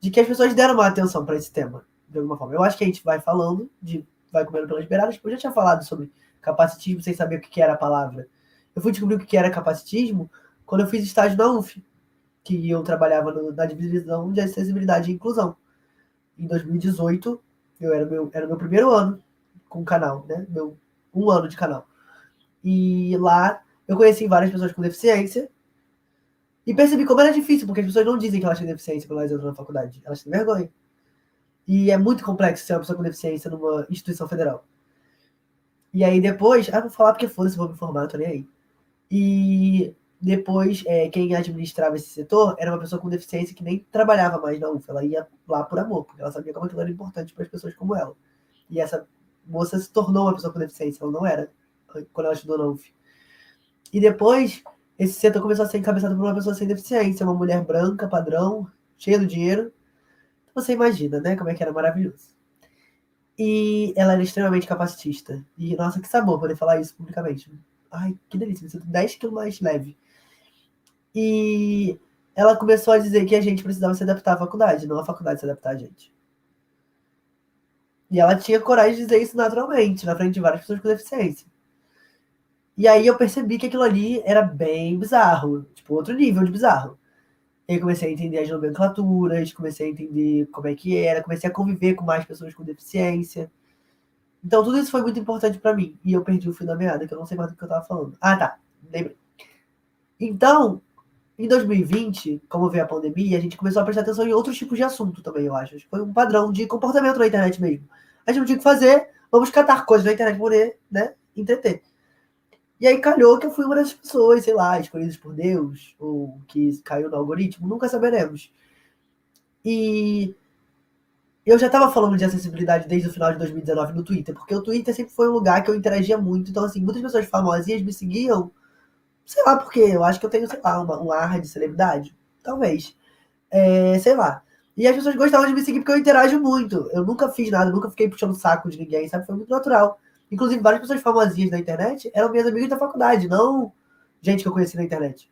de que as pessoas deram uma atenção para esse tema, de alguma forma. Eu acho que a gente vai falando, de, vai comendo pelas beiradas, eu já tinha falado sobre capacitismo sem saber o que era a palavra. Eu fui descobrir o que era capacitismo quando eu fiz estágio na UF, que eu trabalhava no, na divisão de acessibilidade e inclusão. Em 2018, eu era meu, era meu primeiro ano com o canal, né? Meu um ano de canal. E lá eu conheci várias pessoas com deficiência e percebi como era difícil, porque as pessoas não dizem que elas têm deficiência quando elas entram na faculdade. Elas têm vergonha. E é muito complexo ser uma pessoa com deficiência numa instituição federal. E aí depois, ah, vou falar porque foda-se, vou me informar, tô nem aí. E depois, é, quem administrava esse setor era uma pessoa com deficiência que nem trabalhava mais na UFA. Ela ia lá por amor, porque ela sabia como aquilo era importante para as pessoas como ela. E essa moça se tornou uma pessoa com deficiência, ela não era quando ela estudou na UF. E depois, esse setor começou a ser encabeçado por uma pessoa sem deficiência, uma mulher branca, padrão, cheia do dinheiro. Você imagina, né, como é que era maravilhoso. E ela era extremamente capacitista. E, nossa, que sabor poder falar isso publicamente. Ai, que delícia, sinto 10 quilos mais leve. E ela começou a dizer que a gente precisava se adaptar à faculdade, não a faculdade se adaptar a gente. E ela tinha coragem de dizer isso naturalmente, na frente de várias pessoas com deficiência. E aí eu percebi que aquilo ali era bem bizarro, tipo, outro nível de bizarro. E comecei a entender as nomenclaturas, comecei a entender como é que era, comecei a conviver com mais pessoas com deficiência. Então tudo isso foi muito importante para mim. E eu perdi o fio da meada, que eu não sei mais do que eu tava falando. Ah, tá. Lembrei. Então, em 2020, como veio a pandemia, a gente começou a prestar atenção em outros tipos de assunto também, eu acho. Foi um padrão de comportamento na internet mesmo. A gente não tinha o que fazer, vamos catar coisas na internet para poder, né, entreter. E aí calhou que eu fui uma das pessoas, sei lá, escolhidas por Deus, ou que caiu no algoritmo, nunca saberemos. E eu já estava falando de acessibilidade desde o final de 2019 no Twitter, porque o Twitter sempre foi um lugar que eu interagia muito. Então, assim, muitas pessoas famosinhas me seguiam, sei lá por quê. Eu acho que eu tenho, sei lá, uma, um ar de celebridade. Talvez. É, sei lá. E as pessoas gostavam de me seguir porque eu interajo muito. Eu nunca fiz nada, nunca fiquei puxando saco de ninguém, sabe? Foi muito natural. Inclusive, várias pessoas famosinhas na internet eram minhas amigas da faculdade, não gente que eu conheci na internet.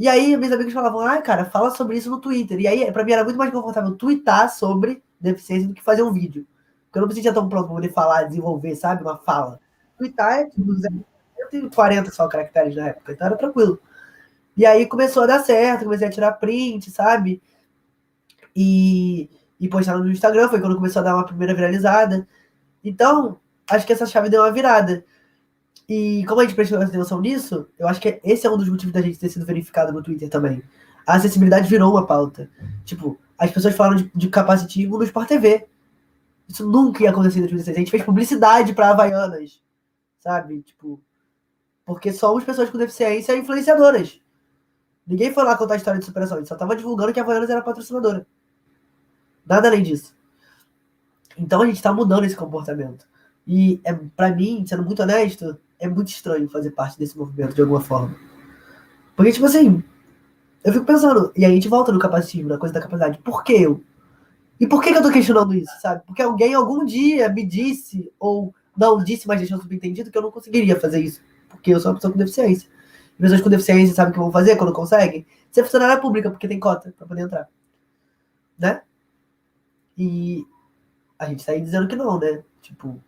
E aí, meus amigos falavam, ah, cara, fala sobre isso no Twitter. E aí, pra mim, era muito mais confortável twittar sobre deficiência do que fazer um vídeo. Porque eu não sentia tão pronto pra poder falar, desenvolver, sabe? Uma fala. Twittar é tipo, eu tenho 40 só caracteres na época, então era tranquilo. E aí começou a dar certo, comecei a tirar print, sabe? E, e postar no Instagram, foi quando começou a dar uma primeira viralizada. Então, acho que essa chave deu uma virada. E como a gente prestou atenção nisso, eu acho que esse é um dos motivos da gente ter sido verificado no Twitter também. A acessibilidade virou uma pauta. Tipo, as pessoas falaram de, de capacitismo no Sport TV. Isso nunca ia acontecer em 2016. A gente fez publicidade para Havaianas, sabe? Tipo, porque somos pessoas com deficiência influenciadoras. Ninguém foi lá contar a história de superação, a gente só tava divulgando que a Havaianas era patrocinadora. Nada além disso. Então a gente tá mudando esse comportamento. E é, para mim, sendo muito honesto, é muito estranho fazer parte desse movimento de alguma forma. Porque, tipo assim, eu fico pensando, e aí a gente volta no capacitismo, na coisa da capacidade. Por que eu? E por que, que eu tô questionando isso, sabe? Porque alguém algum dia me disse, ou não disse, mas deixou subentendido, que eu não conseguiria fazer isso. Porque eu sou uma pessoa com deficiência. E pessoas com deficiência sabem o que vão fazer quando conseguem? Ser funcionária pública, porque tem cota pra poder entrar. Né? E a gente tá aí dizendo que não, né? Tipo,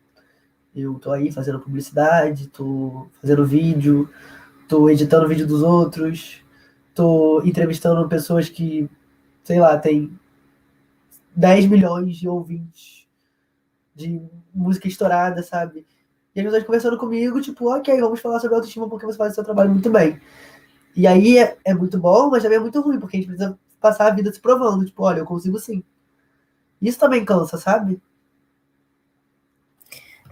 eu tô aí fazendo publicidade, tô fazendo vídeo, tô editando vídeo dos outros, tô entrevistando pessoas que, sei lá, tem 10 milhões de ouvintes de música estourada, sabe? E as pessoas conversando comigo, tipo, ok, vamos falar sobre autoestima porque você faz o seu trabalho muito bem. E aí é, é muito bom, mas também é muito ruim, porque a gente precisa passar a vida se provando, tipo, olha, eu consigo sim. Isso também cansa, sabe?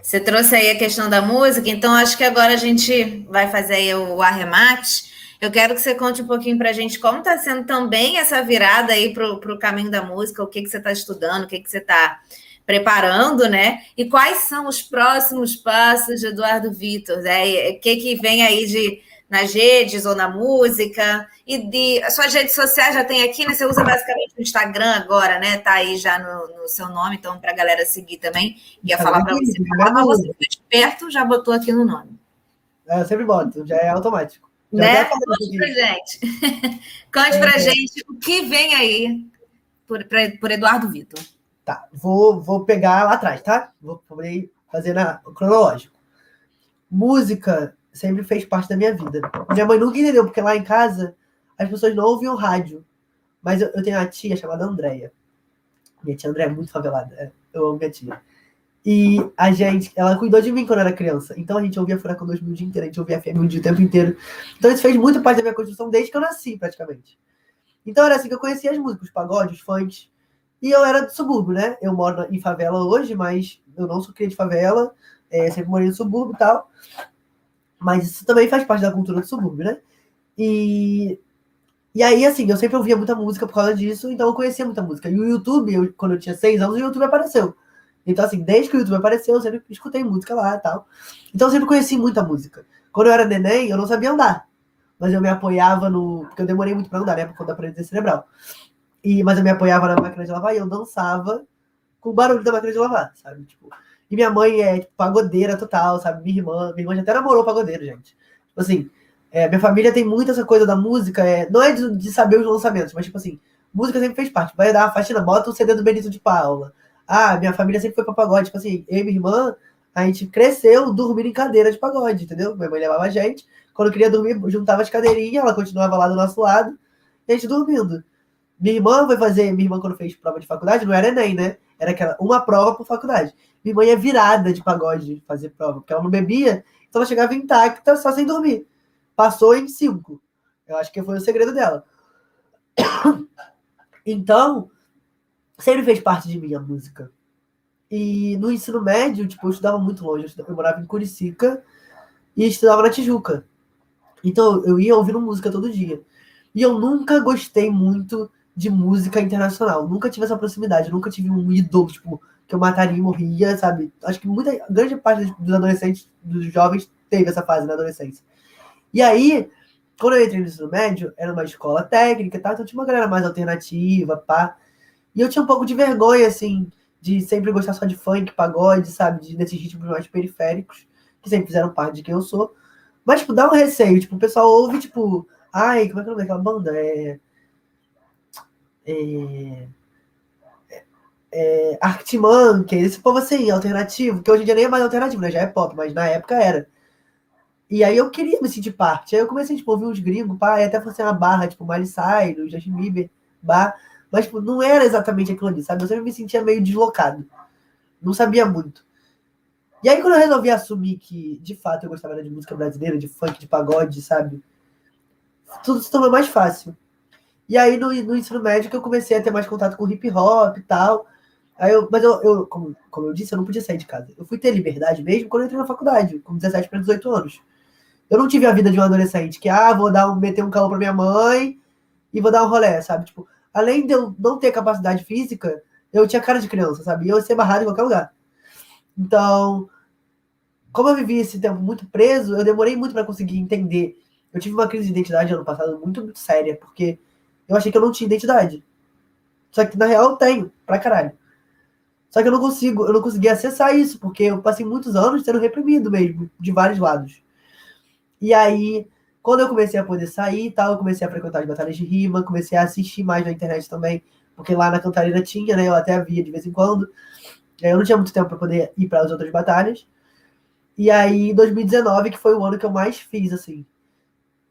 Você trouxe aí a questão da música, então acho que agora a gente vai fazer aí o arremate. Eu quero que você conte um pouquinho para a gente como está sendo também essa virada aí para o caminho da música, o que, que você está estudando, o que, que você está preparando, né? E quais são os próximos passos de Eduardo Vitor? Né? O que, que vem aí de nas redes ou na música? E de as suas redes sociais já tem aqui, né? Você usa basicamente o Instagram agora, né? Tá aí já no, no seu nome, então para a galera seguir também. Ia tá falar para você, falar, mas você foi esperto, já botou aqui no nome. É, eu sempre boto, já é automático. Já né? Conte pra gente. Conte é, pra gente o que vem aí por, pra, por Eduardo Vitor. Tá, vou, vou pegar lá atrás, tá? Vou fazer na, cronológico. Música sempre fez parte da minha vida. Minha mãe nunca entendeu, porque lá em casa as pessoas não ouviam rádio. Mas eu, eu tenho uma tia chamada Andréia. Minha tia Andréia é muito favelada. É, eu amo minha tia. E a gente, ela cuidou de mim quando eu era criança. Então a gente ouvia Furacão 2000 o dia inteiro, a gente ouvia FM o dia o tempo inteiro. Então isso fez muito parte da minha construção desde que eu nasci, praticamente. Então era assim que eu conhecia as músicas, os pagodes, os funks. E eu era do subúrbio, né? Eu moro em favela hoje, mas eu não sou cria de favela, é, sempre morei no subúrbio e tal. Mas isso também faz parte da cultura do subúrbio, né? E, e aí, assim, eu sempre ouvia muita música por causa disso, então eu conhecia muita música. E o YouTube, eu, quando eu tinha seis anos, o YouTube apareceu. Então, assim, desde que o YouTube apareceu, eu sempre escutei música lá e tal. Então, eu sempre conheci muita música. Quando eu era neném, eu não sabia andar. Mas eu me apoiava no. Porque eu demorei muito pra andar, né? Por conta da paralisia cerebral. E, mas eu me apoiava na máquina de lavar e eu dançava com o barulho da máquina de lavar, sabe? Tipo, e minha mãe é tipo, pagodeira total, sabe? Minha irmã, minha irmã já até namorou pagodeiro, gente. Tipo assim, é, minha família tem muito essa coisa da música, é, não é de, de, saber os lançamentos, mas tipo assim, música sempre fez parte. Vai dar uma faxina, bota o CD do Benito de Paula. Ah, minha família sempre foi pra pagode. Tipo assim, eu e minha irmã, a gente cresceu dormindo em cadeira de pagode, entendeu? Minha mãe levava a gente. Quando queria dormir, juntava as cadeirinhas, ela continuava lá do nosso lado, e a gente dormindo. Minha irmã foi fazer, minha irmã quando fez prova de faculdade, não era Enem, né? Era aquela, uma prova por faculdade. Minha mãe é virada de pagode fazer prova, porque ela não bebia, então ela chegava intacta, só sem dormir. Passou em cinco. Eu acho que foi o segredo dela. Então, sempre fez parte de mim a música. E no ensino médio, tipo, eu estudava muito longe. Eu morava em Curicica e estudava na Tijuca. Então, eu ia ouvindo música todo dia. E eu nunca gostei muito de música internacional. Nunca tive essa proximidade, nunca tive um ídolo, tipo, que eu mataria e morria, sabe? Acho que muita, grande parte dos adolescentes, dos jovens, teve essa fase na adolescência. E aí, quando eu entrei no ensino médio, era uma escola técnica tal, então tinha uma galera mais alternativa, pá. E eu tinha um pouco de vergonha, assim, de sempre gostar só de funk, pagode, sabe? De, desses ritmos mais periféricos, que sempre fizeram parte de quem eu sou. Mas, tipo, dá um receio. Tipo, o pessoal ouve, tipo, ai, como é que é o nome daquela banda? É é, é, Arctic esse povo assim, alternativo, que hoje em dia nem é mais alternativo, né? Já é pop, mas na época era. E aí eu queria me sentir parte. Aí eu comecei, tipo, a ouvir uns gringos, pá, e até fosse uma barra, tipo, Miley Cyrus, Justin Bieber, bar. Mas, tipo, não era exatamente aquilo ali, sabe? Eu sempre me sentia meio deslocado. Não sabia muito. E aí, quando eu resolvi assumir que, de fato, eu gostava de música brasileira, de funk, de pagode, sabe? Tudo se tornou mais fácil. E aí, no, no ensino médio, que eu comecei a ter mais contato com hip hop e tal. Aí eu, mas eu, eu como, como eu disse, eu não podia sair de casa. Eu fui ter liberdade mesmo quando eu entrei na faculdade, com 17 para 18 anos. Eu não tive a vida de um adolescente que, ah, vou dar um, meter um calor para minha mãe e vou dar um rolé, sabe? Tipo, além de eu não ter capacidade física, eu tinha cara de criança, sabe? E eu ia ser barrado em qualquer lugar. Então, como eu vivi esse tempo muito preso, eu demorei muito para conseguir entender. Eu tive uma crise de identidade ano passado muito, muito séria, porque eu achei que eu não tinha identidade. Só que na real eu tenho, pra caralho. Só que eu não consigo, eu não consegui acessar isso, porque eu passei muitos anos sendo reprimido mesmo, de vários lados. E aí, quando eu comecei a poder sair e tal, eu comecei a frequentar as batalhas de rima, comecei a assistir mais na internet também, porque lá na Cantarina tinha, né? Eu até via de vez em quando. Eu não tinha muito tempo para poder ir para as outras batalhas. E aí, 2019, que foi o ano que eu mais fiz, assim.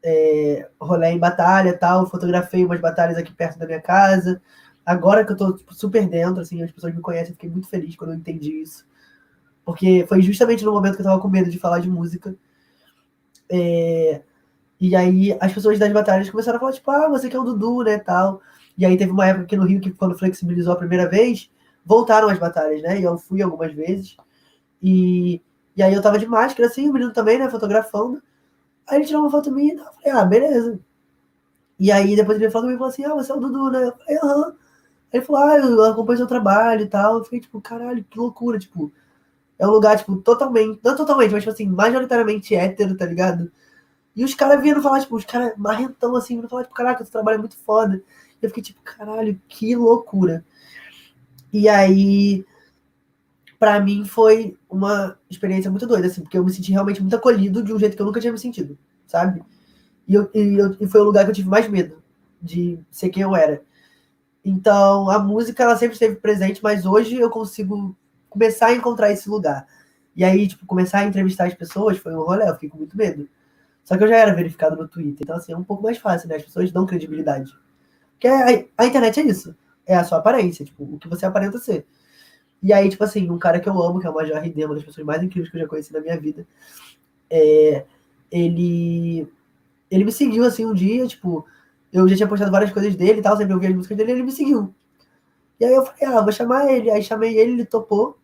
É, rolê em batalha tal, fotografei umas batalhas aqui perto da minha casa. Agora que eu tô tipo, super dentro, assim, as pessoas me conhecem, fiquei muito feliz quando eu entendi isso. Porque foi justamente no momento que eu tava com medo de falar de música. É, e aí as pessoas das batalhas começaram a falar, tipo, ah, você que é o Dudu, né, tal. E aí teve uma época aqui no Rio que quando flexibilizou a primeira vez, voltaram as batalhas, né? E eu fui algumas vezes. E, e aí eu tava de máscara, assim, o menino também, né, fotografando. Aí ele tirou uma foto minha e eu falei, ah, beleza. E aí depois ele falou comigo falou assim, ah, você é o Dudu, né? Eu falei, aham. Ele falou, ah, eu acompanho seu trabalho e tal. Eu fiquei, tipo, caralho, que loucura, tipo. É um lugar, tipo, totalmente, não totalmente, mas, tipo assim, majoritariamente hétero, tá ligado? E os caras vindo falar, tipo, os caras marrentão, assim, vindo falar, tipo, caraca, seu trabalho é muito foda. Eu fiquei, tipo, caralho, que loucura. E aí, para mim, foi uma experiência muito doida, assim, porque eu me senti realmente muito acolhido de um jeito que eu nunca tinha me sentido, sabe? E, eu, e, eu, e foi o lugar que eu tive mais medo de ser quem eu era. Então, a música, ela sempre esteve presente, mas hoje eu consigo começar a encontrar esse lugar. E aí, tipo, começar a entrevistar as pessoas foi um rolê, eu fiquei com muito medo. Só que eu já era verificado no Twitter, então, assim, é um pouco mais fácil, né? As pessoas dão credibilidade. Porque a, a internet é isso é a sua aparência, tipo, o que você aparenta ser. E aí, tipo assim, um cara que eu amo, que é o Major RD, uma das pessoas mais incríveis que eu já conheci na minha vida, é, ele, ele me seguiu, assim, um dia, tipo, eu já tinha postado várias coisas dele e tal, sempre ouvi as músicas dele, ele me seguiu. E aí eu falei, ah, vou chamar ele. Aí chamei ele, ele topou.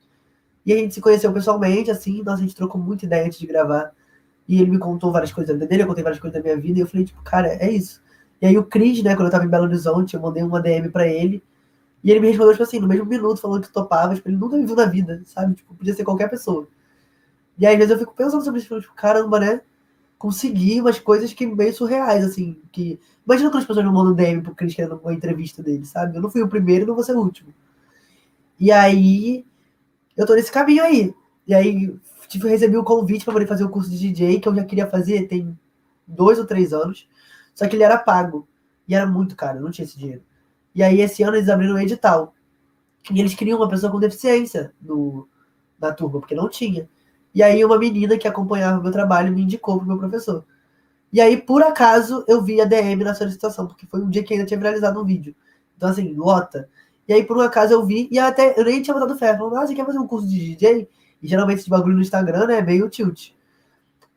E a gente se conheceu pessoalmente, assim, nossa, a gente trocou muita ideia antes de gravar. E ele me contou várias coisas da vida dele, eu contei várias coisas da minha vida, e eu falei, tipo, cara, é isso. E aí o Cris, né, quando eu tava em Belo Horizonte, eu mandei uma DM pra ele. E ele me respondeu, tipo assim, no mesmo minuto, falando que topava, tipo, ele nunca me viu na vida, sabe? Tipo, podia ser qualquer pessoa. E aí, às vezes eu fico pensando sobre isso, tipo, caramba, né? Consegui umas coisas que meio surreais, assim, que... Imagina quando as pessoas não mandam DM pro Cris querendo uma entrevista dele, sabe? Eu não fui o primeiro e não vou ser o último. E aí, eu tô nesse caminho aí. E aí, tipo, recebi o um convite para poder fazer o curso de DJ, que eu já queria fazer tem dois ou três anos. Só que ele era pago. E era muito caro, eu não tinha esse dinheiro. E aí, esse ano, eles abriram um edital. E eles queriam uma pessoa com deficiência no, na turma, porque não tinha. E aí, uma menina que acompanhava o meu trabalho me indicou pro meu professor. E aí, por acaso, eu vi a DM na solicitação, porque foi um dia que ainda tinha viralizado um vídeo. Então, assim, lota. E aí, por um acaso, eu vi, e até eu nem tinha botado fé. Falando, ah, você quer fazer um curso de DJ? E geralmente esse bagulho no Instagram, né, é meio tilt.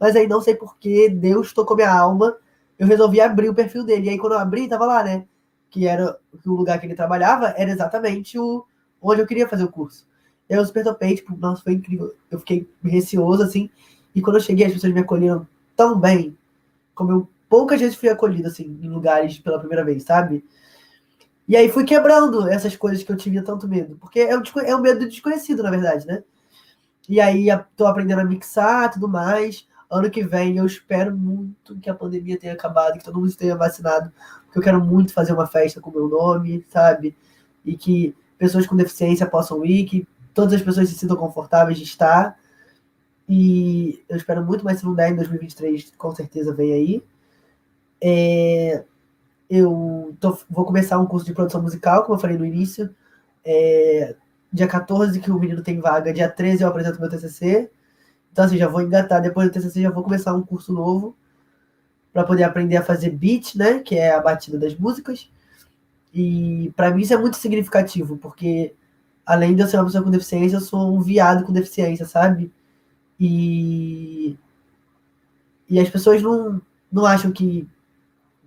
Mas aí, não sei porque Deus tocou minha alma eu resolvi abrir o perfil dele. E aí, quando eu abri, tava lá, né? Que era o lugar que ele trabalhava, era exatamente o onde eu queria fazer o curso. Eu super topei, tipo, nossa, foi incrível. Eu fiquei receoso, assim. E quando eu cheguei, as pessoas me acolheram tão bem, como eu poucas vezes fui acolhido, assim, em lugares pela primeira vez, sabe? E aí fui quebrando essas coisas que eu tinha tanto medo. Porque é o, é o medo do desconhecido, na verdade, né? E aí tô aprendendo a mixar tudo mais. Ano que vem eu espero muito que a pandemia tenha acabado, que todo mundo esteja vacinado, porque eu quero muito fazer uma festa com o meu nome, sabe? E que pessoas com deficiência possam ir, que todas as pessoas se sintam confortáveis de estar. E eu espero muito, mas se não der em 2023, com certeza vem aí. É, eu tô, vou começar um curso de produção musical, como eu falei no início. É, dia 14 que o menino tem vaga, dia 13 eu apresento meu TCC. Então, assim, já vou engatar, depois do TCC já vou começar um curso novo para poder aprender a fazer beat, né? Que é a batida das músicas. E para mim isso é muito significativo, porque além de eu ser uma pessoa com deficiência, eu sou um viado com deficiência, sabe? E, e as pessoas não, não acham que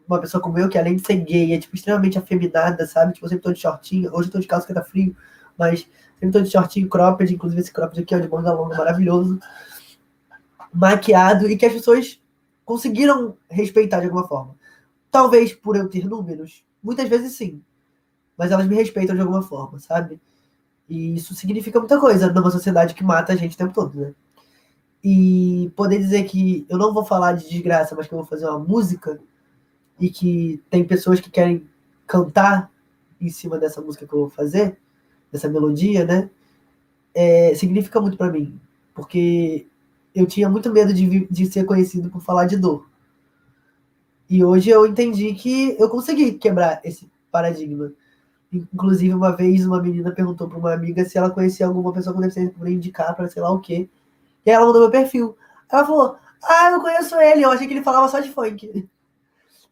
uma pessoa como eu, que além de ser gay, é tipo, extremamente afeminada, sabe? Tipo, eu sempre tô de shortinho, hoje eu tô de calça que tá frio, mas sempre tô de shortinho cropped, inclusive esse cropped aqui é de manga longa, maravilhoso maquiado e que as pessoas conseguiram respeitar de alguma forma. Talvez por eu ter números, muitas vezes sim, mas elas me respeitam de alguma forma, sabe? E isso significa muita coisa numa sociedade que mata a gente o tempo todo, né? e poder dizer que eu não vou falar de desgraça, mas que eu vou fazer uma música e que tem pessoas que querem cantar em cima dessa música que eu vou fazer, dessa melodia, né? É, significa muito para mim, porque eu tinha muito medo de, de ser conhecido por falar de dor. E hoje eu entendi que eu consegui quebrar esse paradigma. Inclusive, uma vez uma menina perguntou para uma amiga se ela conhecia alguma pessoa com deficiência para indicar para sei lá o quê. E ela mandou meu perfil. Ela falou: Ah, eu conheço ele, eu achei que ele falava só de funk.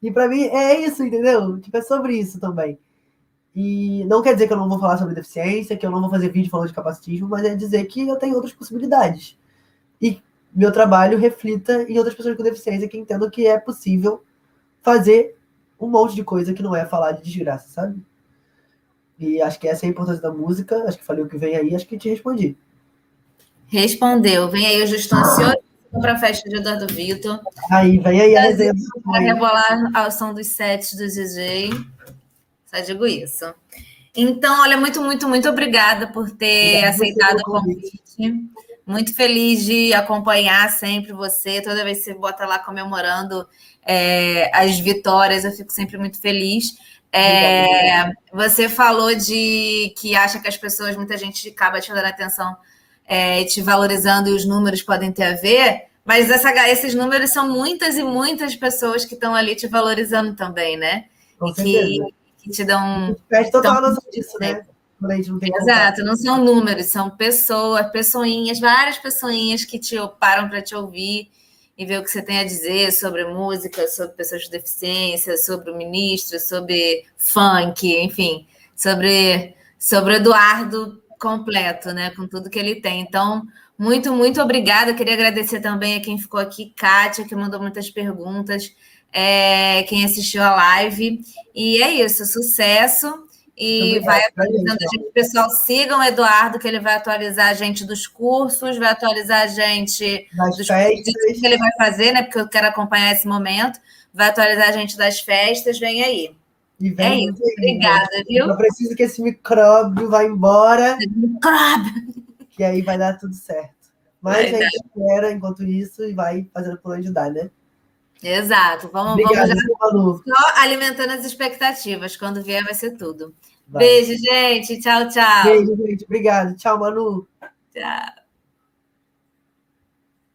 E para mim é isso, entendeu? Tipo, é sobre isso também. E não quer dizer que eu não vou falar sobre deficiência, que eu não vou fazer vídeo falando de capacitismo, mas é dizer que eu tenho outras possibilidades. E meu trabalho reflita em outras pessoas com deficiência que entendam que é possível fazer um monte de coisa que não é falar de desgraça, sabe? E acho que essa é a importância da música. Acho que falei o que vem aí, acho que te respondi. Respondeu. Vem aí, eu já estou ansioso para a festa de Eduardo Vitor. Aí, vem aí a. Para rebolar ao som dos sets do DJ. Só digo isso. Então, olha, muito, muito, muito obrigada por ter aceitado o convite. Muito feliz de acompanhar sempre você. Toda vez que você bota lá comemorando é, as vitórias, eu fico sempre muito feliz. É, você falou de que acha que as pessoas, muita gente acaba te dando atenção é, te valorizando e os números podem ter a ver, mas essa, esses números são muitas e muitas pessoas que estão ali te valorizando também, né? Com e que, que, te dão. Perde total noção disso, né? Não Exato, não são números, são pessoas, pessoinhas, várias pessoinhas que te param para te ouvir e ver o que você tem a dizer sobre música, sobre pessoas com deficiência, sobre o ministro, sobre funk, enfim, sobre, sobre Eduardo completo, né? Com tudo que ele tem. Então, muito, muito obrigada. Queria agradecer também a quem ficou aqui, Kátia, que mandou muitas perguntas, é, quem assistiu a live. E é isso, sucesso. E vai atualizando a gente. Pessoal, sigam o Eduardo, que ele vai atualizar a gente dos cursos, vai atualizar a gente das dos festas. que ele vai fazer, né? Porque eu quero acompanhar esse momento. Vai atualizar a gente das festas, vem aí. E vem é isso, obrigada, viu? Eu preciso que esse micróbio vá embora. Micróbio! Que aí vai dar tudo certo. Mas vai a gente dar. espera enquanto isso e vai fazendo por onde dá, né? Exato. Vamos, Obrigada, vamos já só alimentando as expectativas. Quando vier, vai ser tudo. Vai. Beijo, gente. Tchau, tchau. Beijo, gente. Obrigado. Tchau, Manu. Tchau.